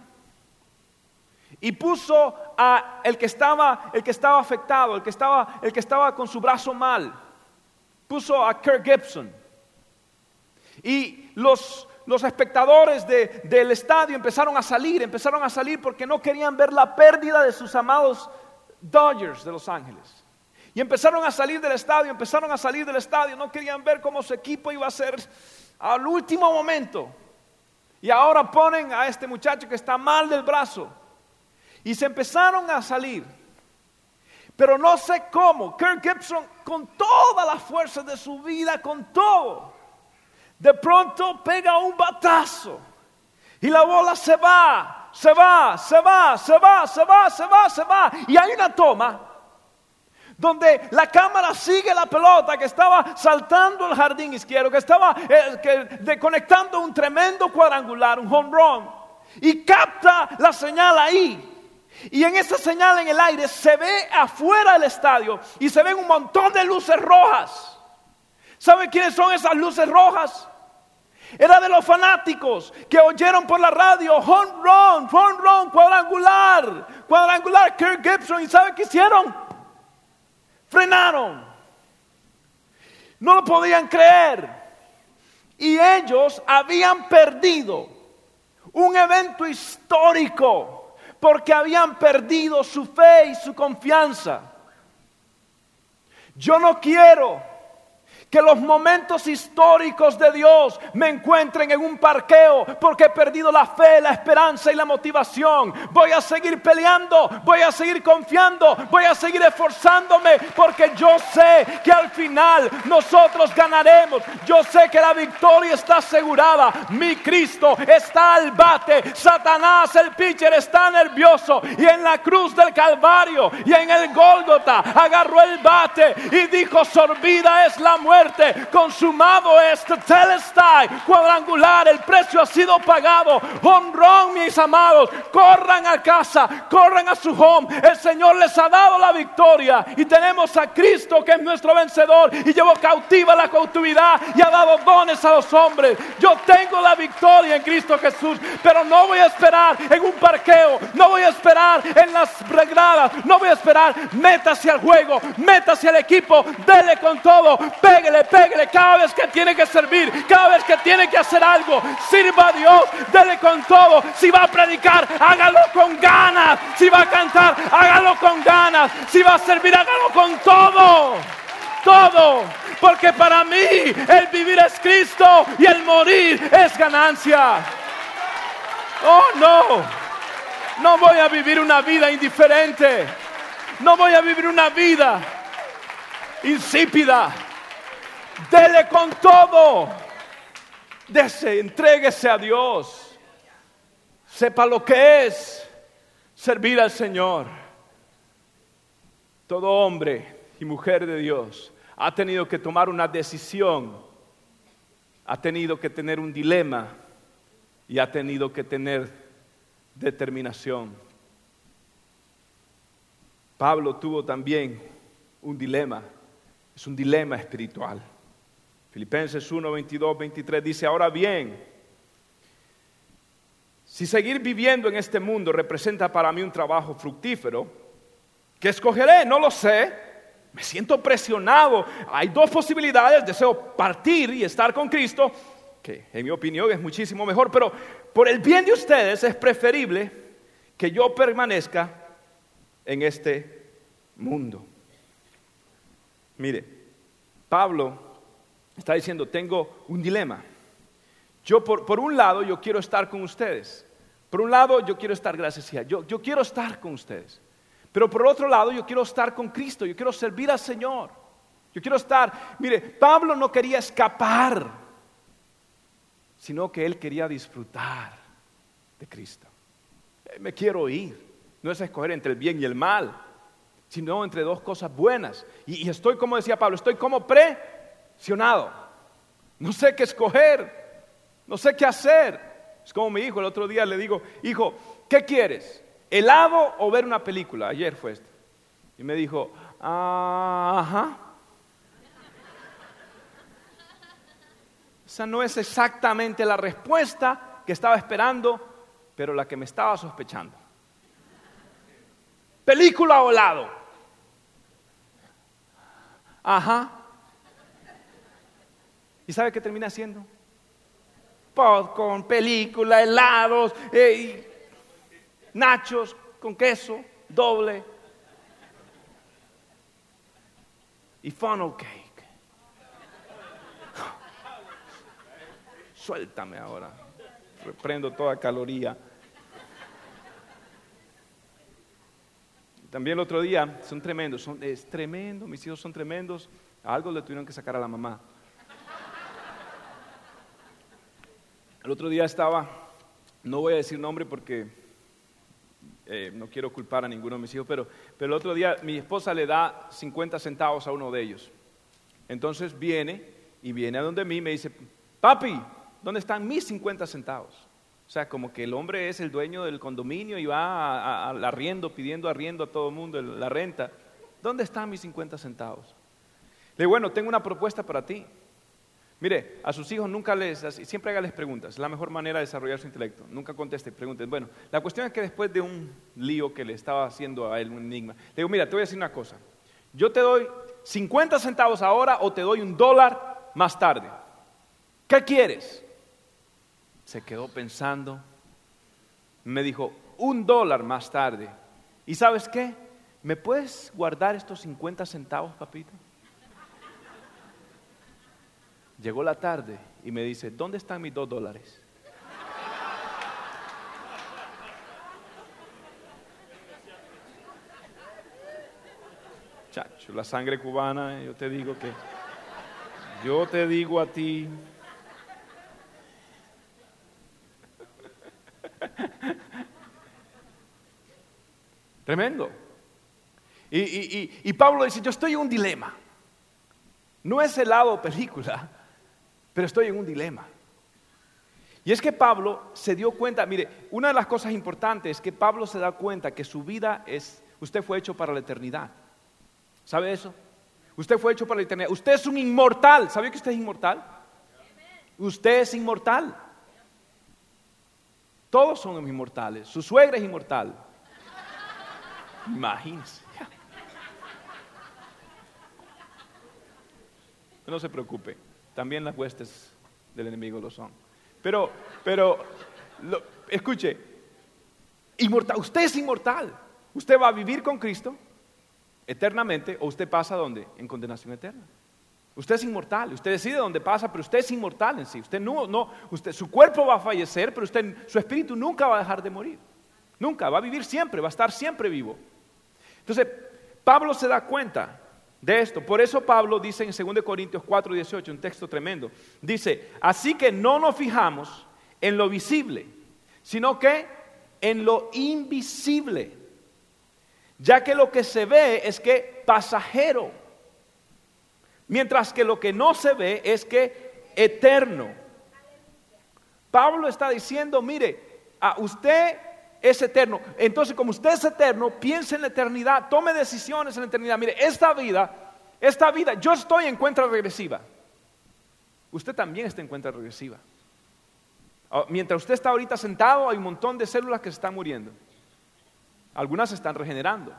Y puso a el que estaba, el que estaba afectado, el que estaba, el que estaba con su brazo mal. Puso a Kirk Gibson. Y los, los espectadores del estadio empezaron a salir, empezaron a salir porque no querían ver la pérdida de sus amados Dodgers de Los Ángeles. Y empezaron a salir del estadio, empezaron a salir del estadio, no querían ver cómo su equipo iba a ser al último momento. Y ahora ponen a este muchacho que está mal del brazo. Y se empezaron a salir. Pero no sé cómo, Kirk Gibson con toda la fuerza de su vida, con todo, de pronto pega un batazo y la bola se va, se va, se va, se va, se va, se va, se va. Y hay una toma donde la cámara sigue la pelota que estaba saltando el jardín izquierdo, que estaba eh, conectando un tremendo cuadrangular, un home run, y capta la señal ahí. Y en esa señal en el aire se ve afuera del estadio y se ven un montón de luces rojas. ¿Saben quiénes son esas luces rojas? Era de los fanáticos que oyeron por la radio home run, home run, cuadrangular, cuadrangular, Kirk Gibson. ¿Y saben qué hicieron? Frenaron. No lo podían creer. Y ellos habían perdido un evento histórico porque habían perdido su fe y su confianza. Yo no quiero que los momentos históricos de Dios me encuentren en un parqueo porque he perdido la fe, la esperanza y la motivación. Voy a seguir peleando, voy a seguir confiando, voy a seguir esforzándome porque yo sé que al final nosotros ganaremos. Yo sé que la victoria está asegurada. Mi Cristo está al bate. Satanás, el pitcher, está nervioso. Y en la cruz del Calvario y en el Gólgota agarró el bate y dijo, sorbida es la muerte consumado este telestai cuadrangular, el precio ha sido pagado. Honrón, mis amados, corran a casa, corran a su home. El Señor les ha dado la victoria y tenemos a Cristo que es nuestro vencedor y llevó cautiva la cautividad y ha dado dones a los hombres. Yo tengo la victoria en Cristo Jesús, pero no voy a esperar en un parqueo, no voy a esperar en las regradas, no voy a esperar. Métase al juego, métase al equipo, dele con todo, pegue pégale, pégale cada vez que tiene que servir, cada vez que tiene que hacer algo. Sirva a Dios, dele con todo. Si va a predicar, hágalo con ganas. Si va a cantar, hágalo con ganas. Si va a servir, hágalo con todo. Todo. Porque para mí el vivir es Cristo y el morir es ganancia. Oh, no. No voy a vivir una vida indiferente. No voy a vivir una vida insípida. Dele con todo. Dese, entréguese a Dios. Sepa lo que es servir al Señor. Todo hombre y mujer de Dios ha tenido que tomar una decisión, ha tenido que tener un dilema y ha tenido que tener determinación. Pablo tuvo también un dilema, es un dilema espiritual. Filipenses 1, 22, 23 dice, ahora bien, si seguir viviendo en este mundo representa para mí un trabajo fructífero, ¿qué escogeré? No lo sé. Me siento presionado. Hay dos posibilidades. Deseo partir y estar con Cristo, que en mi opinión es muchísimo mejor, pero por el bien de ustedes es preferible que yo permanezca en este mundo. Mire, Pablo está diciendo, tengo un dilema. Yo por, un lado, yo quiero estar con ustedes, Por un lado, yo quiero estar, gracias yo, yo quiero estar con ustedes. Pero por otro lado, yo quiero estar con Cristo, yo quiero servir al Señor. Yo quiero estar, mire, Pablo no quería escapar, sino que él quería disfrutar de Cristo. Eh, me quiero ir, no es escoger entre el bien y el mal, sino entre dos cosas buenas. Y, estoy, como decía Pablo, estoy como No sé qué escoger, no sé qué hacer. Es como mi hijo, el otro día le digo, hijo, ¿qué quieres? ¿Helado o ver una película? Ayer fue esto. Y me dijo, ajá. Esa no es exactamente la respuesta que estaba esperando, pero la que me estaba sospechando. ¿Película o helado? Ajá. ¿Y sabe qué termina haciendo? Popcorn, película, helados, eh, nachos con queso, doble. Y funnel cake. Suéltame ahora. Prendo toda caloría. También el otro día, son tremendos, son, es tremendo, mis hijos son tremendos. Algo le tuvieron que sacar a la mamá. El otro día estaba, no voy a decir nombre porque eh, no quiero culpar a ninguno de mis hijos, pero, pero el otro día mi esposa le da 50 centavos a uno de ellos. Entonces viene y viene a donde mí me dice, papi, ¿dónde están mis 50 centavos? O sea, como que el hombre es el dueño del condominio y va al arriendo, pidiendo arriendo a todo el mundo la renta. ¿Dónde están mis 50 centavos? Le digo, bueno, tengo una propuesta para ti. Mire, a sus hijos nunca les, siempre hágales preguntas, es la mejor manera de desarrollar su intelecto. Nunca conteste, pregunten. Bueno, la cuestión es que después de un lío que le estaba haciendo a él, un enigma, le digo, mira, te voy a decir una cosa. Yo te doy 50 centavos ahora o te doy un dólar más tarde. ¿Qué quieres? Se quedó pensando. Me dijo, un dólar más tarde. ¿Y sabes qué? ¿Me puedes guardar estos 50 centavos, papito? Llegó la tarde y me dice, ¿dónde están mis dos dólares? Chacho, la sangre cubana, yo te digo que, yo te digo a ti, Tremendo. Y, y, Pablo dice, yo estoy en un dilema. No es helado película, pero estoy en un dilema. Y es que Pablo se dio cuenta, mire, una de las cosas importantes es que Pablo se da cuenta que su vida es, usted fue hecho para la eternidad. ¿Sabe eso? Usted fue hecho para la eternidad. Usted es un inmortal. ¿Sabe que usted es inmortal? Usted es inmortal. Todos son inmortales. Su suegra es inmortal. Imagínese. No se preocupe. También las huestes del enemigo lo son. Pero, pero, escuche, inmortal, usted es inmortal. Usted va a vivir con Cristo eternamente o usted pasa donde? En condenación eterna. Usted es inmortal, usted decide dónde pasa, pero usted es inmortal en sí. Usted no, no, usted, su cuerpo va a fallecer, pero usted, su espíritu nunca va a dejar de morir. Nunca, va a vivir siempre, va a estar siempre vivo. Entonces, Pablo se da cuenta de esto. Por eso Pablo dice en 2 Corintios 4, 18, un texto tremendo, dice, así que no nos fijamos en lo visible, sino que en lo invisible, ya que lo que se ve es que pasajero, mientras que lo que no se ve es que eterno. Pablo está diciendo, mire, a usted es eterno. Entonces, como usted es eterno, piense en la eternidad, tome decisiones en la eternidad. Mire, esta vida, esta vida, yo estoy en cuenta regresiva. Usted también está en cuenta regresiva. Ah, mientras usted está ahorita sentado, hay un montón de células que se están muriendo. Algunas se están regenerando,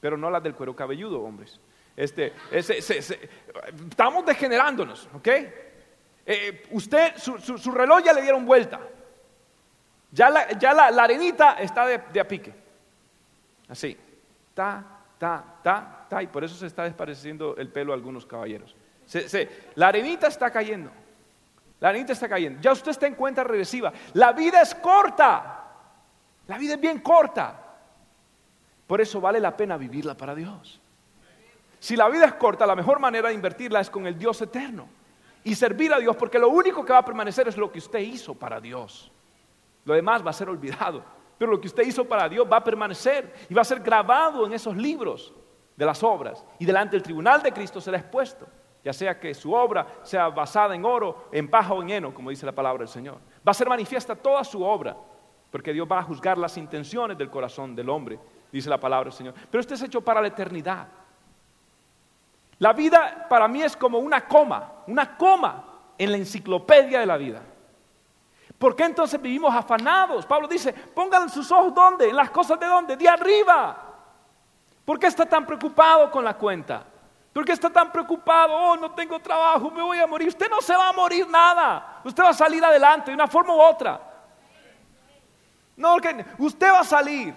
pero no las del cuero cabelludo, hombres. Este, estamos degenerándonos, ¿ok? Eh, usted, su, su reloj ya le dieron vuelta. Ya la, arenita está de, a pique. Así. Ta, ta, ta, ta. Y por eso se está despareciendo el pelo a algunos caballeros. la arenita está cayendo. La arenita está cayendo. Ya usted está en cuenta regresiva. La vida es corta. La vida es bien corta. Por eso vale la pena vivirla para Dios. Si la vida es corta, la mejor manera de invertirla es con el Dios eterno y servir a Dios, porque lo único que va a permanecer es lo que usted hizo para Dios. Lo demás va a ser olvidado, pero lo que usted hizo para Dios va a permanecer y va a ser grabado en esos libros de las obras y delante del tribunal de Cristo será expuesto, ya sea que su obra sea basada en oro, en paja o en heno, como dice la palabra del Señor. Va a ser manifiesta toda su obra, porque Dios va a juzgar las intenciones del corazón del hombre, dice la palabra del Señor. Pero esto es hecho para la eternidad. La vida para mí es como una coma, una coma en la enciclopedia de la vida. ¿Por qué entonces vivimos afanados? Pablo dice, pongan sus ojos ¿dónde? En las cosas de dónde? De arriba. ¿Por qué está tan preocupado con la cuenta? ¿Por qué está tan preocupado? Oh, no tengo trabajo, me voy a morir. Usted no se va a morir nada. Usted va a salir adelante de una forma u otra. No, usted va a salir.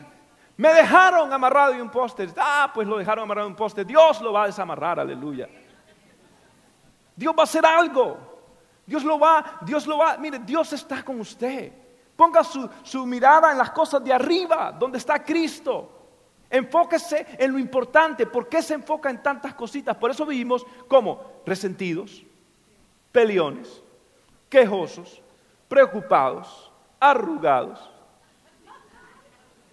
Me dejaron amarrado en un poste. Ah, pues lo dejaron amarrado en un poste. Dios lo va a desamarrar, aleluya. Dios va a hacer algo. Dios lo va, Dios lo va. Mire, Dios está con usted. Ponga su, su mirada en las cosas de arriba, donde está Cristo. Enfóquese en lo importante. ¿Por qué se enfoca en tantas cositas? Por eso vivimos como resentidos, peleones, quejosos, preocupados, arrugados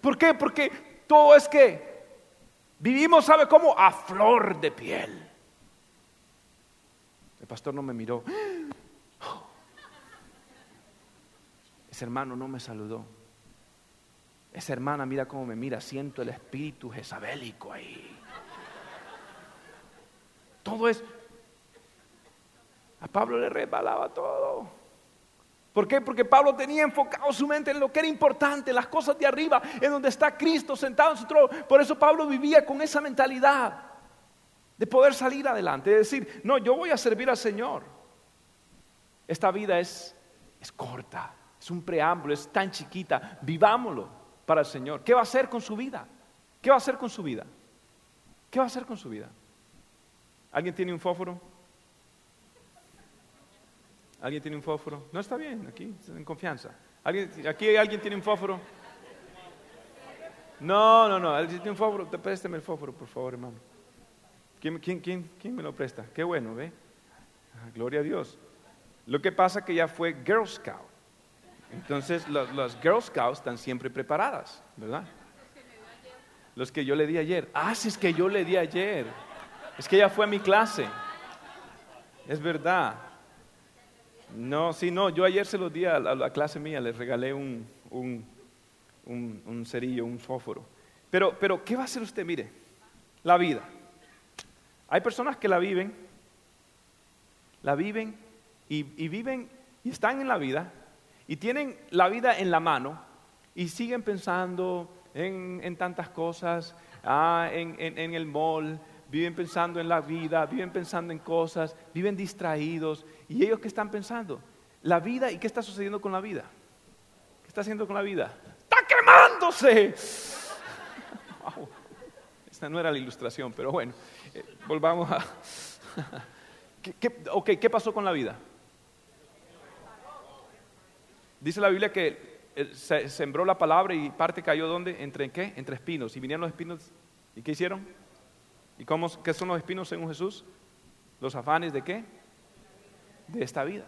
¿Por qué? Porque todo es que vivimos, ¿sabe cómo? A flor de piel. El pastor no me miró. Ese hermano no me saludó. Esa hermana mira cómo me mira, siento el espíritu jezabélico ahí. Todo es... A Pablo le resbalaba todo. ¿Por qué? Porque Pablo tenía enfocado su mente en lo que era importante, las cosas de arriba, en donde está Cristo sentado en su trono. Por eso Pablo vivía con esa mentalidad de poder salir adelante, de decir, no, yo voy a servir al Señor. Esta vida es, es corta, es un preámbulo, es tan chiquita, vivámoslo para el Señor. ¿Qué va a hacer con su vida? ¿Qué va a hacer con su vida? ¿Qué va a hacer con su vida? ¿Alguien tiene un fósforo? ¿Alguien tiene un fósforo? No está bien, aquí, en confianza. ¿Alguien, ¿Aquí alguien tiene un fósforo? No, no, no, alguien tiene un fósforo, présteme el fósforo, por favor, hermano. ¿Quién, quién, quién, me lo presta? Qué bueno, ¿ve? Ah, gloria a Dios. Lo que pasa que ya fue Girl Scout. Entonces, las Girl Scouts están siempre preparadas, ¿verdad? Los que yo le di ayer. Ah, sí, es que yo le di ayer. Es que ella fue a mi clase. Es verdad. No, sí, no, yo ayer se los di a la, clase mía, les regalé un, un, cerillo, un fósforo. Pero, pero, ¿qué va a hacer usted? Mire, la vida. Hay personas que la viven, la viven y, viven y están en la vida y tienen la vida en la mano y siguen pensando en, tantas cosas, ah, en, en el mall, viven pensando en la vida, viven pensando en cosas, viven distraídos. ¿Y ellos qué están pensando? La vida y qué está sucediendo con la vida. ¿Qué está haciendo con la vida? ¡Está quemándose! Esta no era la ilustración, pero bueno, eh, volvamos a... ¿Qué, ok, ¿qué pasó con la vida? Dice la Biblia que eh, se sembró la palabra y parte cayó donde? ¿Entre qué? Entre espinos. Y vinieron los espinos. ¿Y qué hicieron? ¿Y cómo, qué son los espinos según Jesús? Los afanes de qué? De esta vida.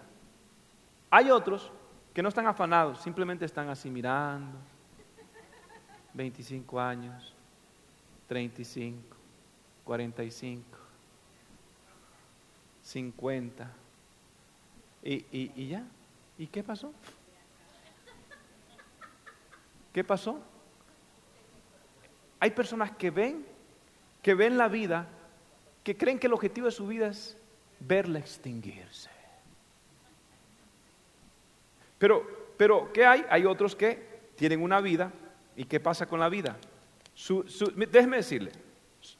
Hay otros que no están afanados, simplemente están así mirando. 25 años, 35, 45, 50. Y, y, y ya. ¿Y qué pasó? ¿Qué pasó? Hay personas que ven que ven la vida, que creen que el objetivo de su vida es verla extinguirse. Pero, pero ¿qué hay? Hay otros que tienen una vida y ¿qué pasa con la vida? déjeme decirle,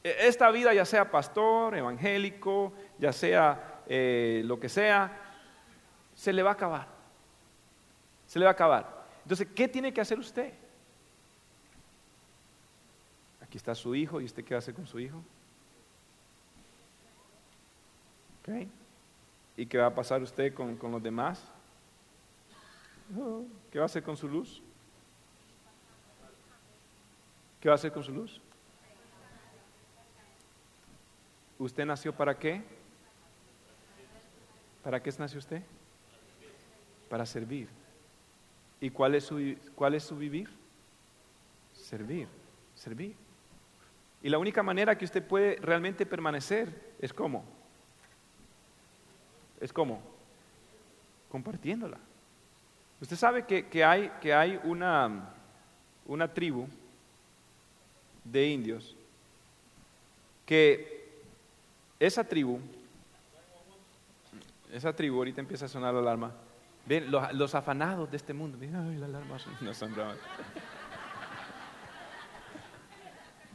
esta vida ya sea pastor, evangélico, ya sea eh, lo que sea, se le va a acabar. Se le va a acabar. Entonces, ¿qué tiene que hacer usted? Aquí está su hijo y usted qué hace con su hijo. ¿Y qué va a pasar usted con, los demás? ¿Qué va a hacer con su luz? ¿Qué va a hacer con su luz? ¿Usted nació para qué? ¿Para qué nació usted? Para servir. ¿Y cuál es su, cuál es su vivir? Servir, servir. Y la única manera que usted puede realmente permanecer es cómo. Es como compartiéndola. Usted sabe que, hay, que hay una, una tribu de indios que esa tribu, esa tribu, ahorita empieza a sonar la alarma, ven, los, afanados de este mundo, ay, la no son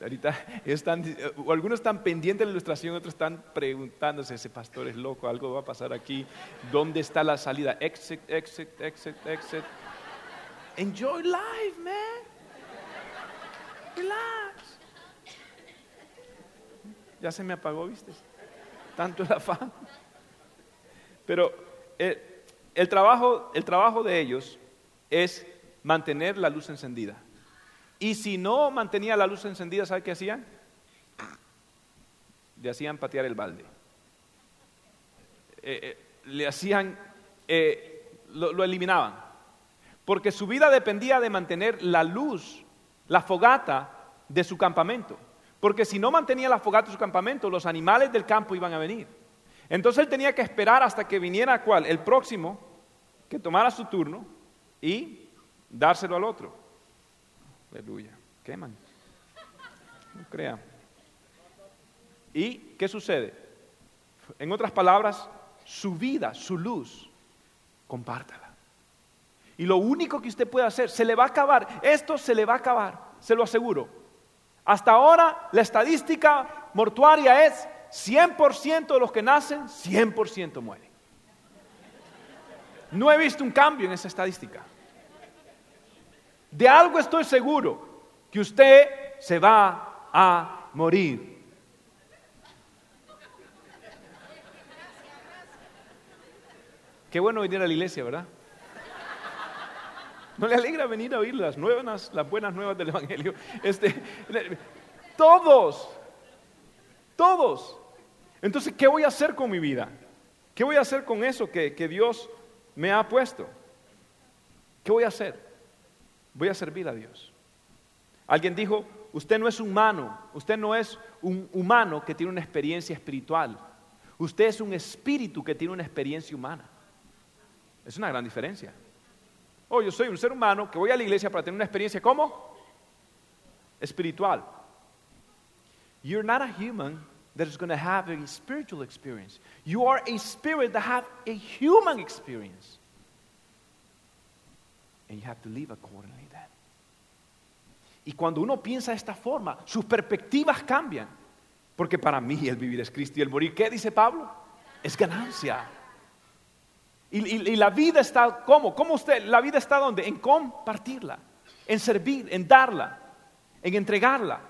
Ahorita están, algunos están pendientes de la ilustración, otros están preguntándose, ese pastor es loco, algo va a pasar aquí, ¿dónde está la salida? Exit, exit, exit, exit. Enjoy life, man. Relax. Ya se me apagó, ¿viste? Tanto el afán. Pero eh, el, trabajo, el trabajo de ellos es mantener la luz encendida. Y si no mantenía la luz encendida, ¿sabe qué hacían? Le hacían patear el balde. Eh, eh, le hacían, eh, lo, eliminaban. Porque su vida dependía de mantener la luz, la fogata de su campamento. Porque si no mantenía la fogata de su campamento, los animales del campo iban a venir. Entonces él tenía que esperar hasta que viniera cuál, el próximo, que tomara su turno y dárselo al otro. Aleluya. Queman. No crea. ¿Y qué sucede? En otras palabras, su vida, su luz, compártala. Y lo único que usted puede hacer, se le va a acabar, esto se le va a acabar, se lo aseguro. Hasta ahora la estadística mortuaria es 100% de los que nacen, 100% mueren. No he visto un cambio en esa estadística. De algo estoy seguro, que usted se va a morir. Qué bueno venir a la iglesia, ¿verdad? ¿No le alegra venir a oír las nuevas, las buenas nuevas del Evangelio? Este, todos, todos. Entonces, ¿qué voy a hacer con mi vida? ¿Qué voy a hacer con eso que, que Dios me ha puesto? ¿Qué voy a hacer? voy a servir a Dios. Alguien dijo, usted no es humano, usted no es un humano que tiene una experiencia espiritual, usted es un espíritu que tiene una experiencia humana. Es una gran diferencia. Oh, yo soy un ser humano que voy a la iglesia para tener una experiencia ¿cómo? Espiritual. You're not a human that is going to have a spiritual experience. You are a spirit that have a human experience. And you have to live accordingly then. Y cuando uno piensa de esta forma, sus perspectivas cambian. Porque para mí el vivir es Cristo y el morir, ¿qué dice Pablo? Es ganancia. Y, y la vida está, ¿cómo? ¿Cómo usted? La vida está donde? En compartirla, en servir, en darla, en entregarla.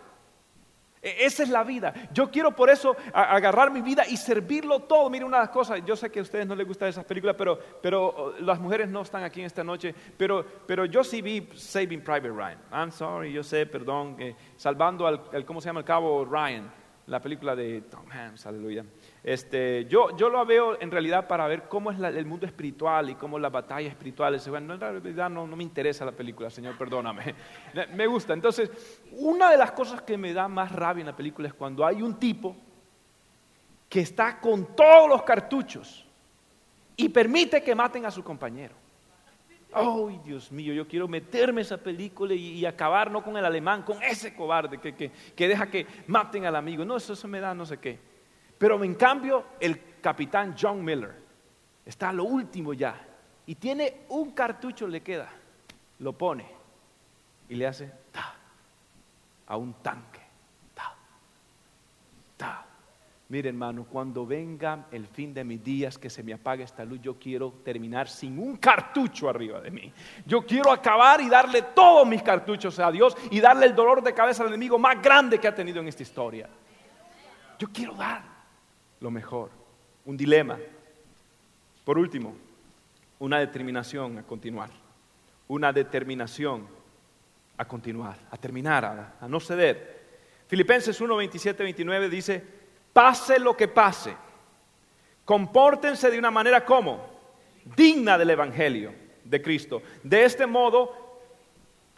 E, esa es la vida. Yo quiero por eso agarrar mi vida y servirlo todo. Mire una cosa, yo sé que a ustedes no les gustan esas películas, pero, pero oh, las mujeres no están aquí esta noche, pero, pero yo sí vi Saving Private Ryan. I'm sorry, yo sé, perdón, salvando al, ¿cómo se llama? El cabo Ryan, la película de Tom Hanks, aleluya. Este, yo, yo lo veo en realidad para ver cómo es el mundo espiritual y cómo la batalla espiritual. Bueno, en realidad no, no me interesa la película, Señor, perdóname. Me gusta. Entonces, una de las cosas que me da más rabia en la película es cuando hay un tipo que está con todos los cartuchos y permite que maten a su compañero. ¡Ay, Dios mío! Yo quiero meterme en esa película y, acabar no con el alemán, con ese cobarde que, que, que deja que maten al amigo. No, eso, eso me da no sé qué. Pero en cambio, el capitán John Miller está a lo último ya y tiene un cartucho, le queda, lo pone y le hace ta a un tanque. Ta, ta. Mire hermano, cuando venga el fin de mis días, que se me apague esta luz, yo quiero terminar sin un cartucho arriba de mí. Yo quiero acabar y darle todos mis cartuchos a Dios y darle el dolor de cabeza al enemigo más grande que ha tenido en esta historia. Yo quiero dar lo mejor. Un dilema. Por último, una determinación a continuar. Una determinación a continuar, a terminar, a, no ceder. Filipenses 1, 27, 29 dice, pase lo que pase, compórtense de una manera como digna del Evangelio de Cristo. De este modo,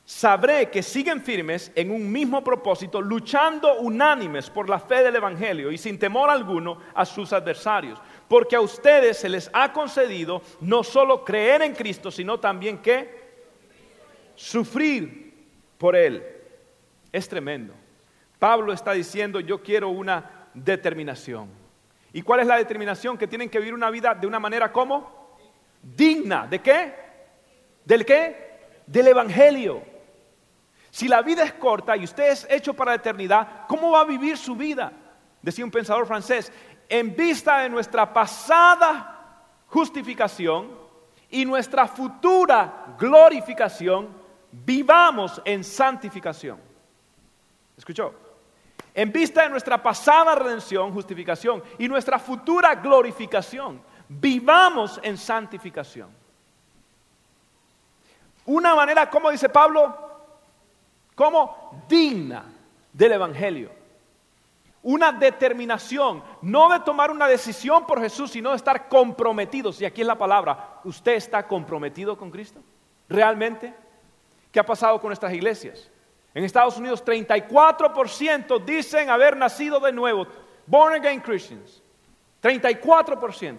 sabré que siguen firmes en un mismo propósito, luchando unánimes por la fe del Evangelio y sin temor alguno a sus adversarios. Porque a ustedes se les ha concedido no solo creer en Cristo, sino también que sufrir por Él. Es tremendo. Pablo está diciendo, yo quiero una determinación. ¿Y cuál es la determinación? Que tienen que vivir una vida de una manera como digna. ¿De qué? ¿Del qué? Del Evangelio. Si la vida es corta y usted es hecho para la eternidad, ¿cómo va a vivir su vida? Decía un pensador francés, en vista de nuestra pasada justificación y nuestra futura glorificación, vivamos en santificación. ¿Escuchó? En vista de nuestra pasada redención, justificación y nuestra futura glorificación, vivamos en santificación. Una manera, como dice Pablo, como digna del Evangelio. Una determinación, no de tomar una decisión por Jesús, sino de estar comprometidos. Y aquí es la palabra, ¿usted está comprometido con Cristo? ¿Realmente? ¿Qué ha pasado con nuestras iglesias? En Estados Unidos 34% dicen haber nacido de nuevo, born again Christians. 34%.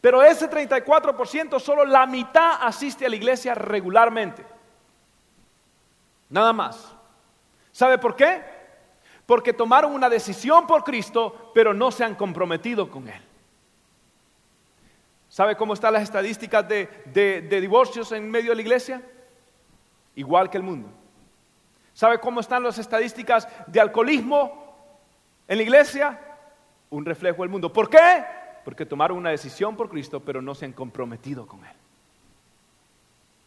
Pero ese 34% solo la mitad asiste a la iglesia regularmente. Nada más. ¿Sabe por qué? Porque tomaron una decisión por Cristo, pero no se han comprometido con Él. ¿Sabe cómo están las estadísticas de, de divorcios en medio de la iglesia? Igual que el mundo. ¿Sabe cómo están las estadísticas de alcoholismo en la iglesia? Un reflejo del mundo. ¿Por qué? porque tomaron una decisión por Cristo, pero no se han comprometido con Él.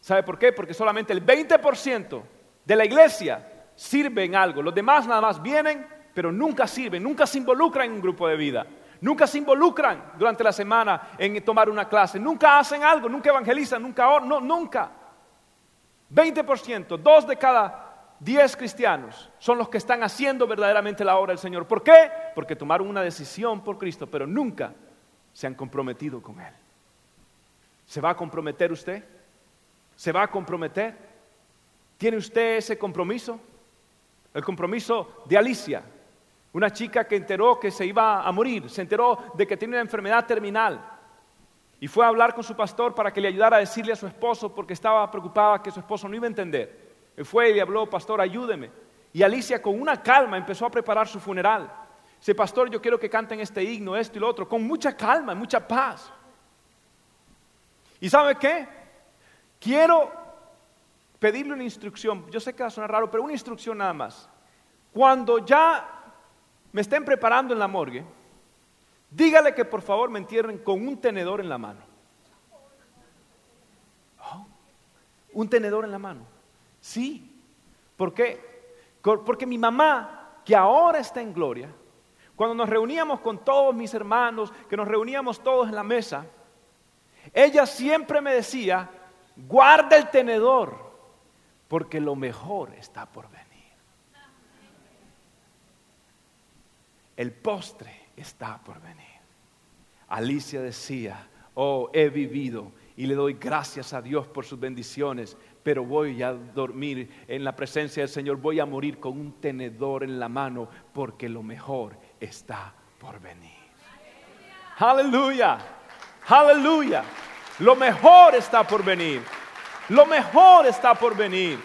¿Sabe por qué? Porque solamente el 20% de la iglesia sirve en algo. Los demás nada más vienen, pero nunca sirven, nunca se involucran en un grupo de vida. Nunca se involucran durante la semana en tomar una clase, nunca hacen algo, nunca evangelizan, nunca no, nunca. 20%, dos de cada diez cristianos son los que están haciendo verdaderamente la obra del Señor. ¿Por qué? Porque tomaron una decisión por Cristo, pero nunca se han comprometido con Él. ¿Se va a comprometer usted? ¿Se va a comprometer? ¿Tiene usted ese compromiso? El compromiso de Alicia, una chica que enteró que se iba a morir, se enteró de que tiene una enfermedad terminal y fue a hablar con su pastor para que le ayudara a decirle a su esposo porque estaba preocupada que su esposo no iba a entender. Fue y le habló, pastor, ayúdeme. Y Alicia con una calma empezó a preparar su funeral. Dice, pastor, yo quiero que canten este himno, esto y lo otro, con mucha calma, mucha paz. ¿Y sabe qué? Quiero pedirle una instrucción. Yo sé que va a sonar raro, pero una instrucción nada más. Cuando ya me estén preparando en la morgue, dígale que por favor me entierren con un tenedor en la mano. Oh, un tenedor en la mano. Sí. ¿Por qué? Porque mi mamá, que ahora está en gloria, cuando nos reuníamos con todos mis hermanos, que nos reuníamos todos en la mesa, ella siempre me decía, guarda el tenedor, porque lo mejor está por venir. El postre está por venir. Alicia decía, oh, he vivido y le doy gracias a Dios por sus bendiciones, pero voy a dormir en la presencia del Señor, voy a morir con un tenedor en la mano, porque lo mejor está por venir. Aleluya, aleluya. Lo mejor está por venir. Lo mejor está por venir.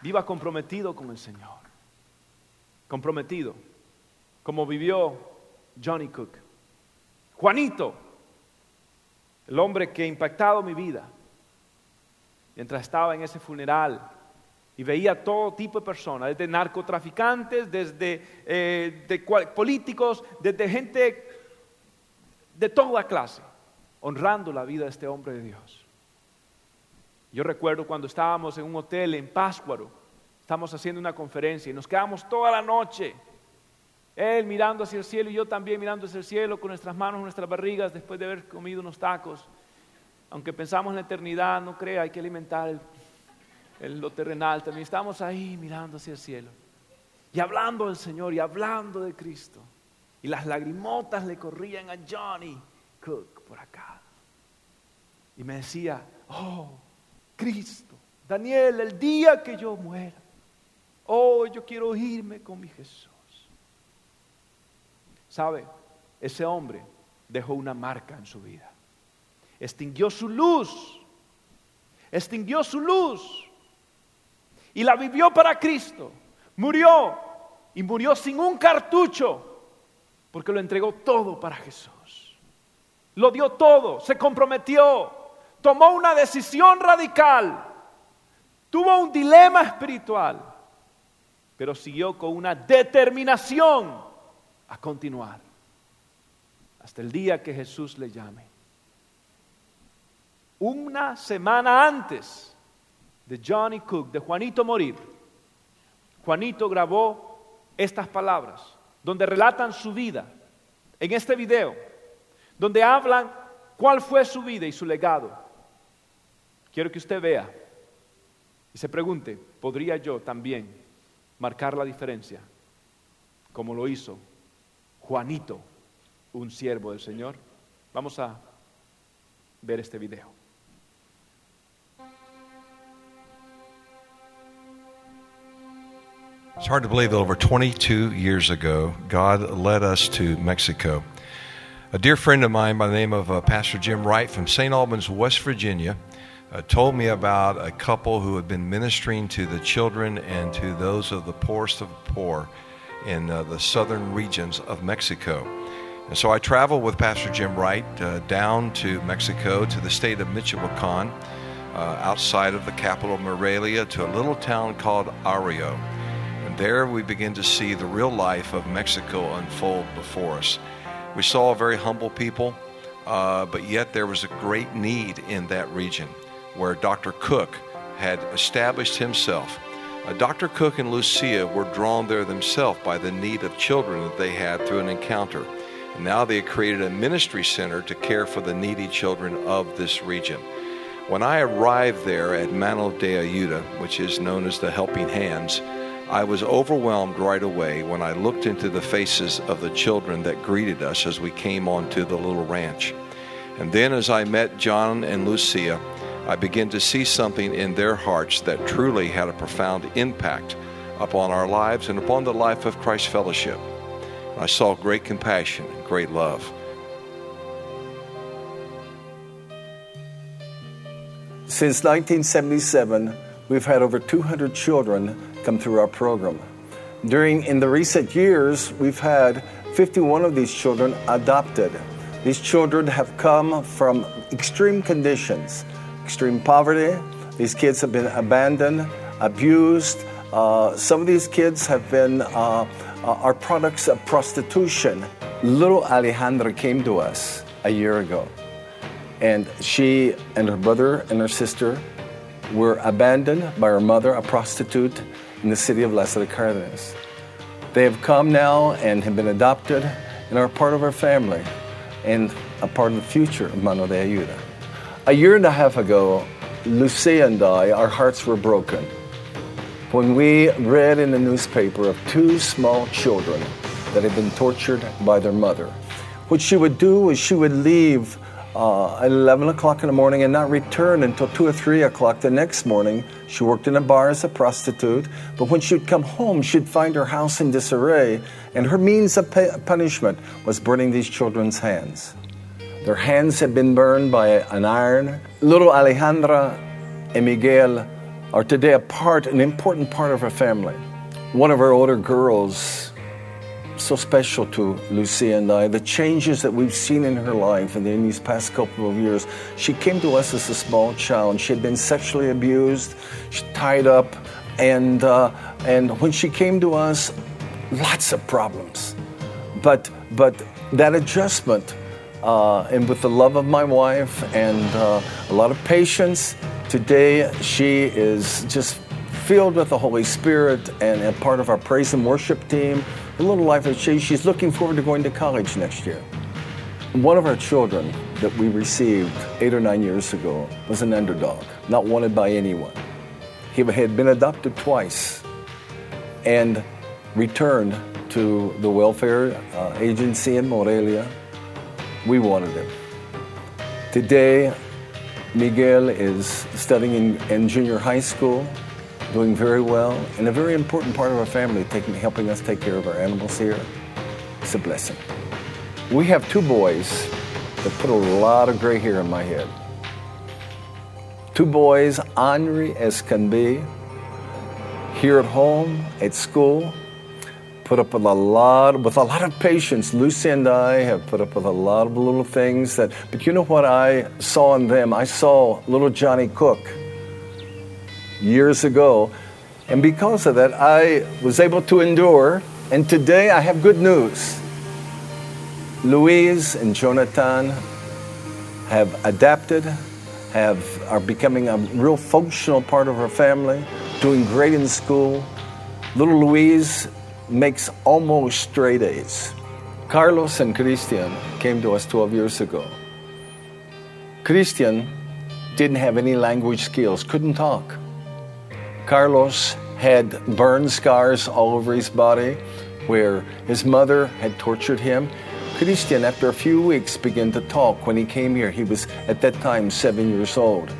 Viva comprometido con el Señor. Comprometido. Como vivió Johnny Cook. Juanito, el hombre que ha impactado mi vida. Mientras estaba en ese funeral, y veía todo tipo de personas, desde narcotraficantes, desde eh, políticos, desde gente de toda clase, honrando la vida de este hombre de Dios. Yo recuerdo cuando estábamos en un hotel en Páscuaro, estábamos haciendo una conferencia y nos quedamos toda la noche, él mirando hacia el cielo y yo también mirando hacia el cielo con nuestras manos nuestras barrigas después de haber comido unos tacos. Aunque pensamos en la eternidad, no crea, hay que alimentar el lo terrenal, también estábamos ahí mirando hacia el cielo y hablando del Señor y hablando de Cristo. Y las lagrimotas le corrían a Johnny Cook por acá. Y me decía, oh, Cristo, Daniel, el día que yo muera, oh, yo quiero irme con mi Jesús. ¿Sabe? Ese hombre dejó una marca en su vida. Extinguió su luz. Extinguió su luz. Y la vivió para Cristo. Murió. Y murió sin un cartucho. Porque lo entregó todo para Jesús. Lo dio todo. Se comprometió. Tomó una decisión radical. Tuvo un dilema espiritual. Pero siguió con una determinación a continuar hasta el día que Jesús le llame. Una semana antes de Johnny Cook, de Juanito morir, Juanito grabó estas palabras, donde relatan su vida, en este video, donde hablan cuál fue su vida y su legado. Quiero que usted vea y se pregunte, ¿podría yo también marcar la diferencia como lo hizo Juanito? un siervo del Señor. Vamos a ver este video. It's hard to believe that over 22 years ago, God led us to Mexico. A dear friend of mine by the name of uh, Pastor Jim Wright from St. Albans, West Virginia, uh, told me about a couple who had been ministering to the children and to those of the poorest of the poor in uh, the southern regions of Mexico. And so I traveled with Pastor Jim Wright uh, down to Mexico to the state of Michoacan, uh, outside of the capital Morelia, to a little town called Ario. And there we begin to see the real life of Mexico unfold before us. We saw a very humble people, uh, but yet there was a great need in that region where Dr. Cook had established himself. Uh, Dr. Cook and Lucia were drawn there themselves by the need of children that they had through an encounter. And now they created a ministry center to care for the needy children of this region. When I arrived there at Mano de Ayuda, which is known as the Helping Hands, I was overwhelmed right away when I looked into the faces of the children that greeted us as we came onto the little ranch. And then, as I met John and Lucia, I began to see something in their hearts that truly had a profound impact upon our lives and upon the life of Christ Fellowship. I saw great compassion and great love. Since 1977, we've had over 200 children come through our program. During in the recent years, we've had 51 of these children adopted. These children have come from extreme conditions, extreme poverty. These kids have been abandoned, abused. Uh, some of these kids have been uh, uh, are products of prostitution. Little Alejandra came to us a year ago, and she and her brother and her sister were abandoned by her mother, a prostitute, in the city of Las de Cardenas. They have come now and have been adopted and are part of our family and a part of the future of Mano de Ayuda. A year and a half ago, Lucia and I, our hearts were broken when we read in the newspaper of two small children that had been tortured by their mother. What she would do is she would leave uh, at 11 o'clock in the morning and not return until 2 or 3 o'clock the next morning. She worked in a bar as a prostitute, but when she'd come home, she'd find her house in disarray, and her means of punishment was burning these children's hands. Their hands had been burned by an iron. Little Alejandra and Miguel are today a part, an important part of our family. One of our older girls, so special to Lucia and I, the changes that we've seen in her life and in these past couple of years. She came to us as a small child. She had been sexually abused, tied up, and uh, and when she came to us, lots of problems. But but that adjustment, uh, and with the love of my wife and uh, a lot of patience Today, she is just filled with the Holy Spirit and a part of our praise and worship team. A little life of change. She's looking forward to going to college next year. One of our children that we received eight or nine years ago was an underdog, not wanted by anyone. He had been adopted twice and returned to the welfare uh, agency in Morelia. We wanted him. Today, Miguel is studying in, in junior high school, doing very well, and a very important part of our family, taking, helping us take care of our animals here. It's a blessing. We have two boys that put a lot of gray hair in my head. Two boys, ornery as can be, here at home, at school, put up with a lot with a lot of patience. Lucy and I have put up with a lot of little things that but you know what I saw in them? I saw little Johnny Cook years ago. And because of that, I was able to endure. And today I have good news. Louise and Jonathan have adapted, have are becoming a real functional part of our family doing great in school. Little Louise makes almost straight A's. Carlos and Christian came to us 12 years ago. Christian didn't have any language skills, couldn't talk. Carlos had burn scars all over his body where his mother had tortured him. Christian, after a few weeks, began to talk. When he came here, he was at that time seven years old.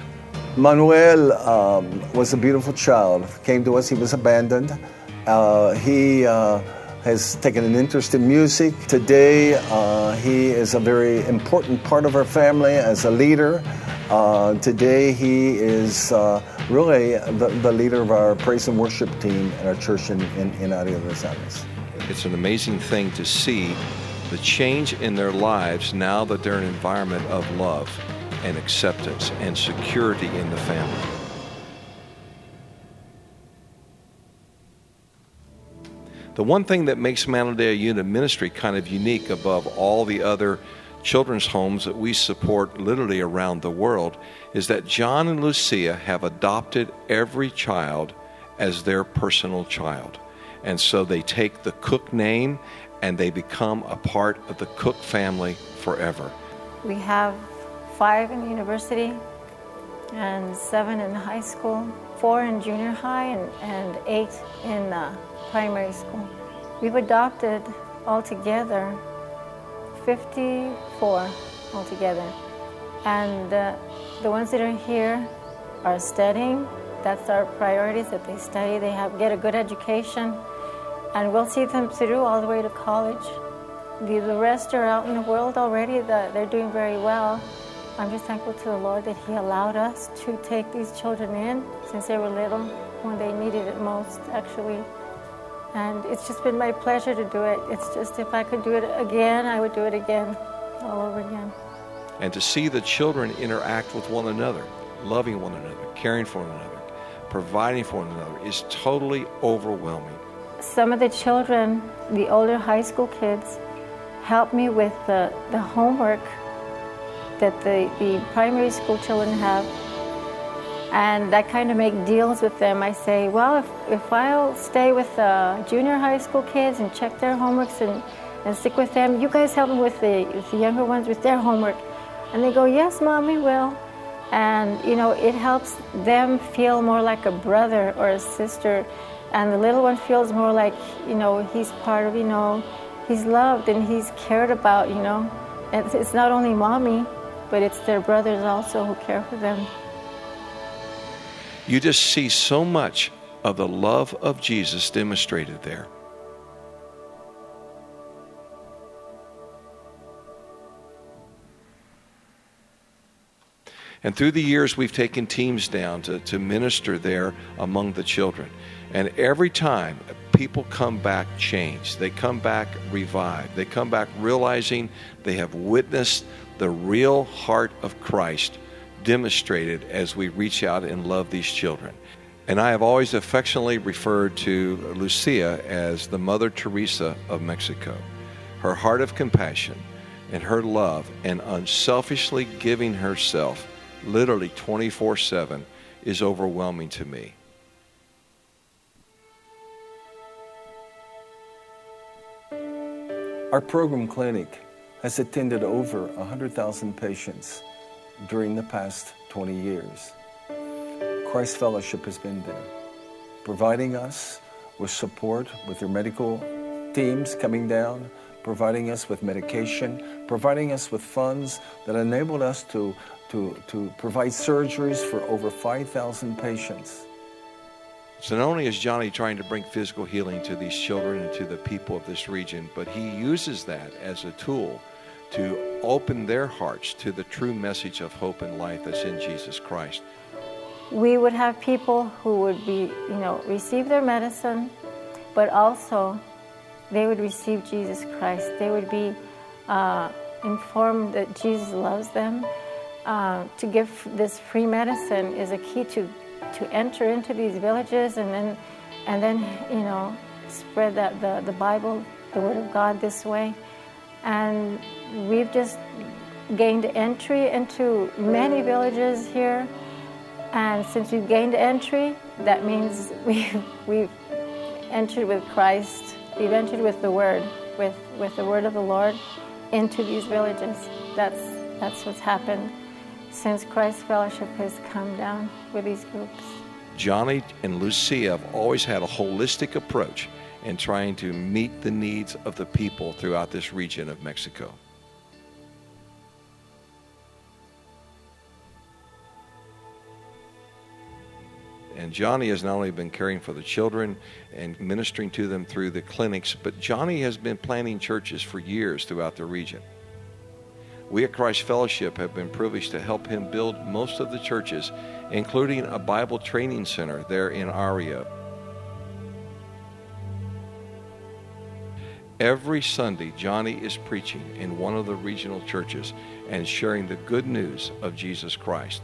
Manuel um, was a beautiful child. Came to us, he was abandoned. Uh, he uh, has taken an interest in music. Today, uh, he is a very important part of our family as a leader. Uh, today, he is uh, really the, the, leader of our praise and worship team at our church in, in, in Rosales. It's an amazing thing to see the change in their lives now that they're in an environment of love and acceptance and security in the family. The one thing that makes Manaldea Unit Ministry kind of unique above all the other children's homes that we support literally around the world is that John and Lucia have adopted every child as their personal child. And so they take the Cook name and they become a part of the Cook family forever. We have five in the university and seven in high school, four in junior high, and, and eight in uh, primary school. We've adopted altogether 54 altogether. And uh, the ones that are here are studying. That's our priorities that they study, they have get a good education, and we'll see them through all the way to college. The, the rest are out in the world already, the, they're doing very well. I'm just thankful to the Lord that He allowed us to take these children in since they were little, when they needed it most, actually. And it's just been my pleasure to do it. It's just if I could do it again, I would do it again, all over again. And to see the children interact with one another, loving one another, caring for one another, providing for one another is totally overwhelming. Some of the children, the older high school kids, help me with the, the homework that the, the primary school children have. And I kind of make deals with them. I say, well, if, if I'll stay with the junior high school kids and check their homeworks and, and stick with them, you guys help me with the, with the younger ones with their homework. And they go, yes, mom, we will. And, you know, it helps them feel more like a brother or a sister. And the little one feels more like, you know, he's part of, you know, he's loved and he's cared about, you know. And it's not only mommy, but it's their brothers also who care for them. You just see so much of the love of Jesus demonstrated there. And through the years, we've taken teams down to, to minister there among the children. And every time people come back changed, they come back revived, they come back realizing they have witnessed the real heart of Christ demonstrated as we reach out and love these children. And I have always affectionately referred to Lucia as the Mother Teresa of Mexico. Her heart of compassion and her love and unselfishly giving herself literally 24 7 is overwhelming to me. Our program clinic has attended over 100,000 patients during the past 20 years. Christ Fellowship has been there, providing us with support with their medical teams coming down, providing us with medication, providing us with funds that enabled us to, to, to provide surgeries for over 5,000 patients. So not only is Johnny trying to bring physical healing to these children and to the people of this region, but he uses that as a tool to open their hearts to the true message of hope and life that's in Jesus Christ. we would have people who would be, you know, receive their medicine, but also they would receive Jesus Christ. They would be uh, informed that Jesus loves them. Uh, to give this free medicine is a key to, to enter into these villages and then, and then you know, spread that, the, the Bible, the Word of God this way. And we've just gained entry into many villages here. And since we've gained entry, that means we've, we've entered with Christ. We've entered with the Word, with, with the Word of the Lord into these villages. That's, that's what's happened since Christ Fellowship has come down with these groups. Johnny and Lucia have always had a holistic approach in trying to meet the needs of the people throughout this region of Mexico. And Johnny has not only been caring for the children and ministering to them through the clinics, but Johnny has been planting churches for years throughout the region. We at Christ Fellowship have been privileged to help him build most of the churches, including a Bible training center there in Aria. Every Sunday, Johnny is preaching in one of the regional churches and sharing the good news of Jesus Christ.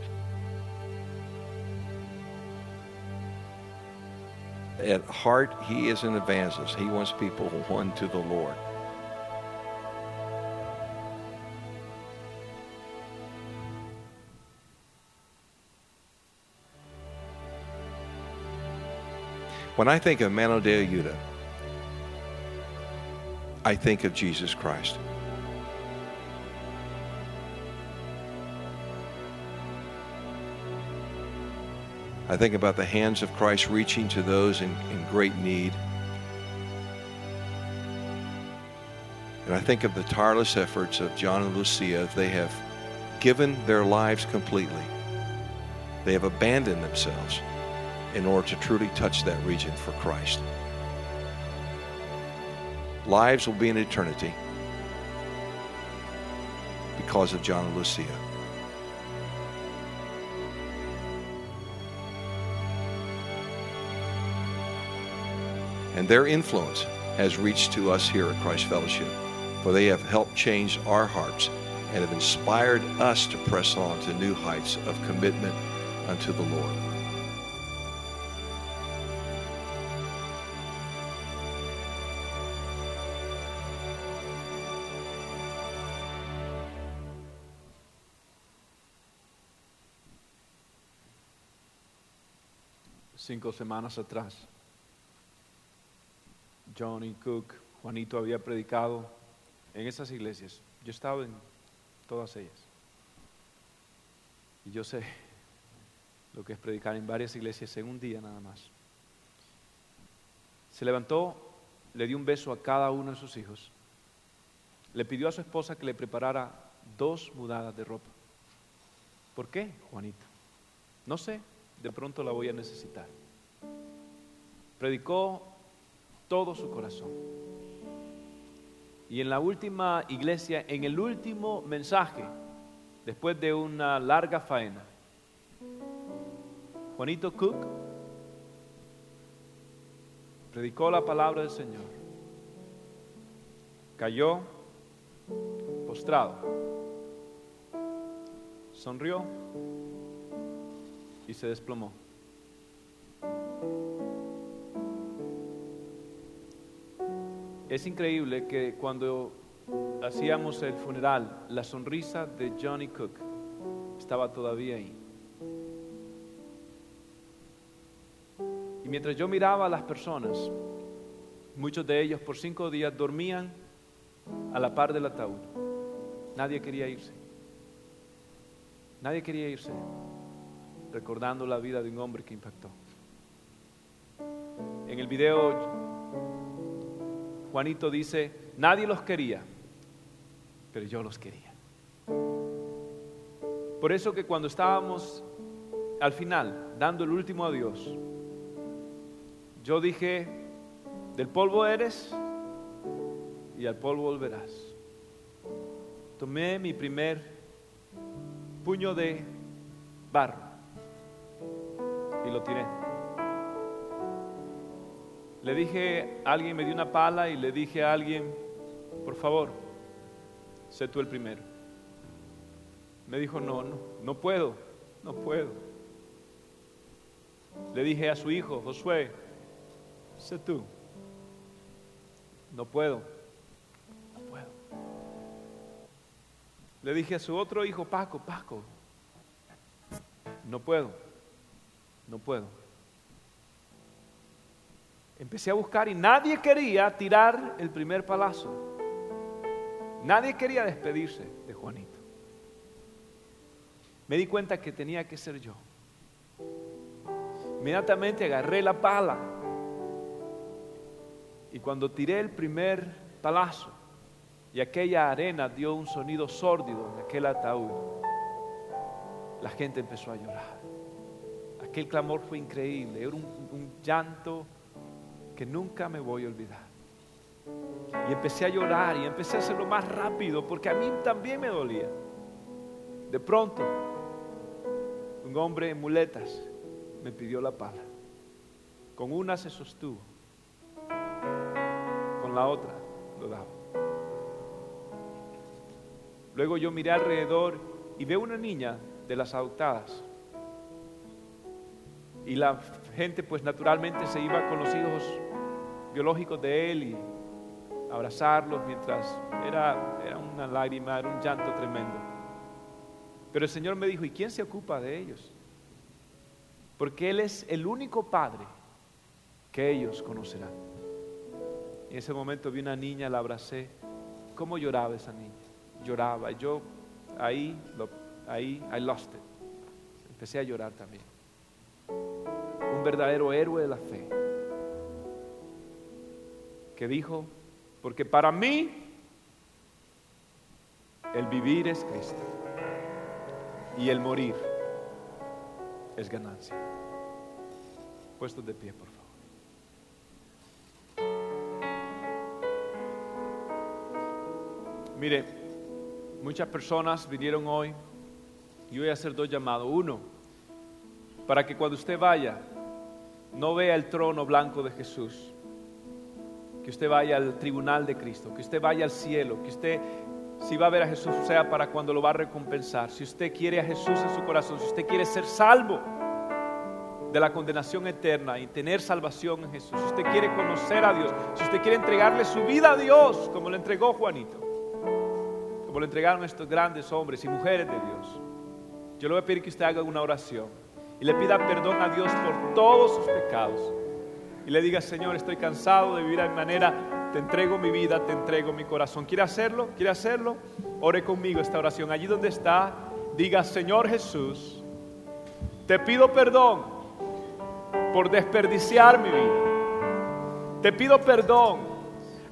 At heart, he is an evangelist. He wants people won to the Lord. When I think of Mano de Ayuda, I think of Jesus Christ. I think about the hands of Christ reaching to those in, in great need. And I think of the tireless efforts of John and Lucia. They have given their lives completely. They have abandoned themselves in order to truly touch that region for Christ. Lives will be in eternity because of John and Lucia. And their influence has reached to us here at Christ Fellowship, for they have helped change our hearts and have inspired us to press on to new heights of commitment unto the Lord. Cinco semanas atrás, Johnny Cook, Juanito había predicado en esas iglesias. Yo estaba en todas ellas. Y yo sé lo que es predicar en varias iglesias en un día nada más. Se levantó, le dio un beso a cada uno de sus hijos. Le pidió a su esposa que le preparara dos mudadas de ropa. ¿Por qué, Juanito? No sé, de pronto la voy a necesitar. Predicó todo su corazón. Y en la última iglesia, en el último mensaje, después de una larga faena, Juanito Cook predicó la palabra del Señor. Cayó postrado. Sonrió y se desplomó. Es increíble que cuando hacíamos el funeral, la sonrisa de Johnny Cook estaba todavía ahí. Y mientras yo miraba a las personas, muchos de ellos por cinco días dormían a la par del ataúd. Nadie quería irse. Nadie quería irse. recordando la vida de un hombre que impactó. En el video, Juanito dice, nadie los quería, pero yo los quería. Por eso que cuando estábamos al final dando el último adiós, yo dije, del polvo eres y al polvo volverás. Tomé mi primer puño de barro y lo tiré. Le dije, alguien me dio una pala y le dije a alguien, por favor, sé tú el primero. Me dijo, no, no, no puedo, no puedo. Le dije a su hijo, Josué, sé tú. No puedo, no puedo. Le dije a su otro hijo, Paco, Paco, no puedo, no puedo. Empecé a buscar y nadie quería tirar el primer palazo. Nadie quería despedirse de Juanito. Me di cuenta que tenía que ser yo. Inmediatamente agarré la pala y cuando tiré el primer palazo y aquella arena dio un sonido sórdido en aquel ataúd, la gente empezó a llorar. Aquel clamor fue increíble, era un, un llanto que nunca me voy a olvidar. Y empecé a llorar y empecé a hacerlo más rápido porque a mí también me dolía. De pronto, un hombre en muletas me pidió la pala. Con una se sostuvo, con la otra lo daba. Luego yo miré alrededor y veo una niña de las adoptadas. Y la gente pues naturalmente se iba con los hijos biológicos de él y abrazarlos mientras era, era una lágrima, era un llanto tremendo. Pero el Señor me dijo, ¿y quién se ocupa de ellos? Porque Él es el único Padre que ellos conocerán. En ese momento vi una niña, la abracé. ¿Cómo lloraba esa niña? Lloraba. Yo ahí, ahí, I lost it. Empecé a llorar también. Verdadero héroe de la fe. Que dijo, porque para mí el vivir es Cristo y el morir es ganancia. Puestos de pie, por favor. Mire, muchas personas vinieron hoy y voy a hacer dos llamados. Uno, para que cuando usted vaya, no vea el trono blanco de Jesús, que usted vaya al tribunal de Cristo, que usted vaya al cielo, que usted si va a ver a Jesús sea para cuando lo va a recompensar. Si usted quiere a Jesús en su corazón, si usted quiere ser salvo de la condenación eterna y tener salvación en Jesús, si usted quiere conocer a Dios, si usted quiere entregarle su vida a Dios, como le entregó Juanito, como le entregaron estos grandes hombres y mujeres de Dios, yo le voy a pedir que usted haga una oración y le pida perdón a Dios por todos sus pecados. Y le diga, Señor, estoy cansado de vivir de manera te entrego mi vida, te entrego mi corazón. ¿Quiere hacerlo? ¿Quiere hacerlo? Ore conmigo esta oración. Allí donde está, diga, Señor Jesús, te pido perdón por desperdiciar mi vida. Te pido perdón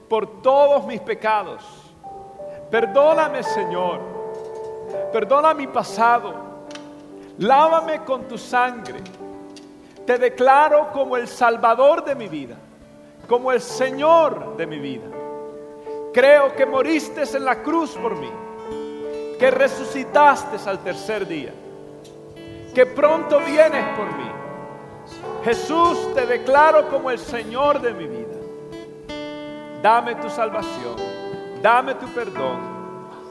por todos mis pecados. Perdóname, Señor. Perdona mi pasado. Lávame con tu sangre. Te declaro como el Salvador de mi vida como el Señor de mi vida. Creo que moriste en la cruz por mí, que resucitaste al tercer día, que pronto vienes por mí. Jesús, te declaro como el Señor de mi vida. Dame tu salvación, dame tu perdón.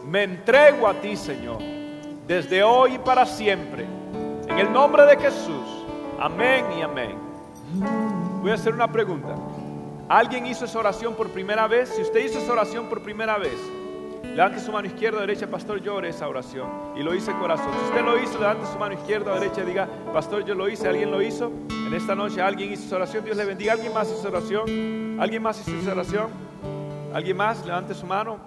Me entrego a ti, Señor, desde hoy y para siempre. En el nombre de Jesús. Amén y amén. Voy a hacer una pregunta. ¿Alguien hizo esa oración por primera vez? Si usted hizo esa oración por primera vez, levante su mano izquierda derecha, pastor, yo oré esa oración y lo hice corazón. Si usted lo hizo, levante su mano izquierda derecha diga, pastor, yo lo hice, ¿alguien lo hizo? En esta noche alguien hizo esa oración, Dios le bendiga. ¿Alguien más hizo oración? ¿Alguien más hizo esa oración? ¿Alguien más? Levante su mano.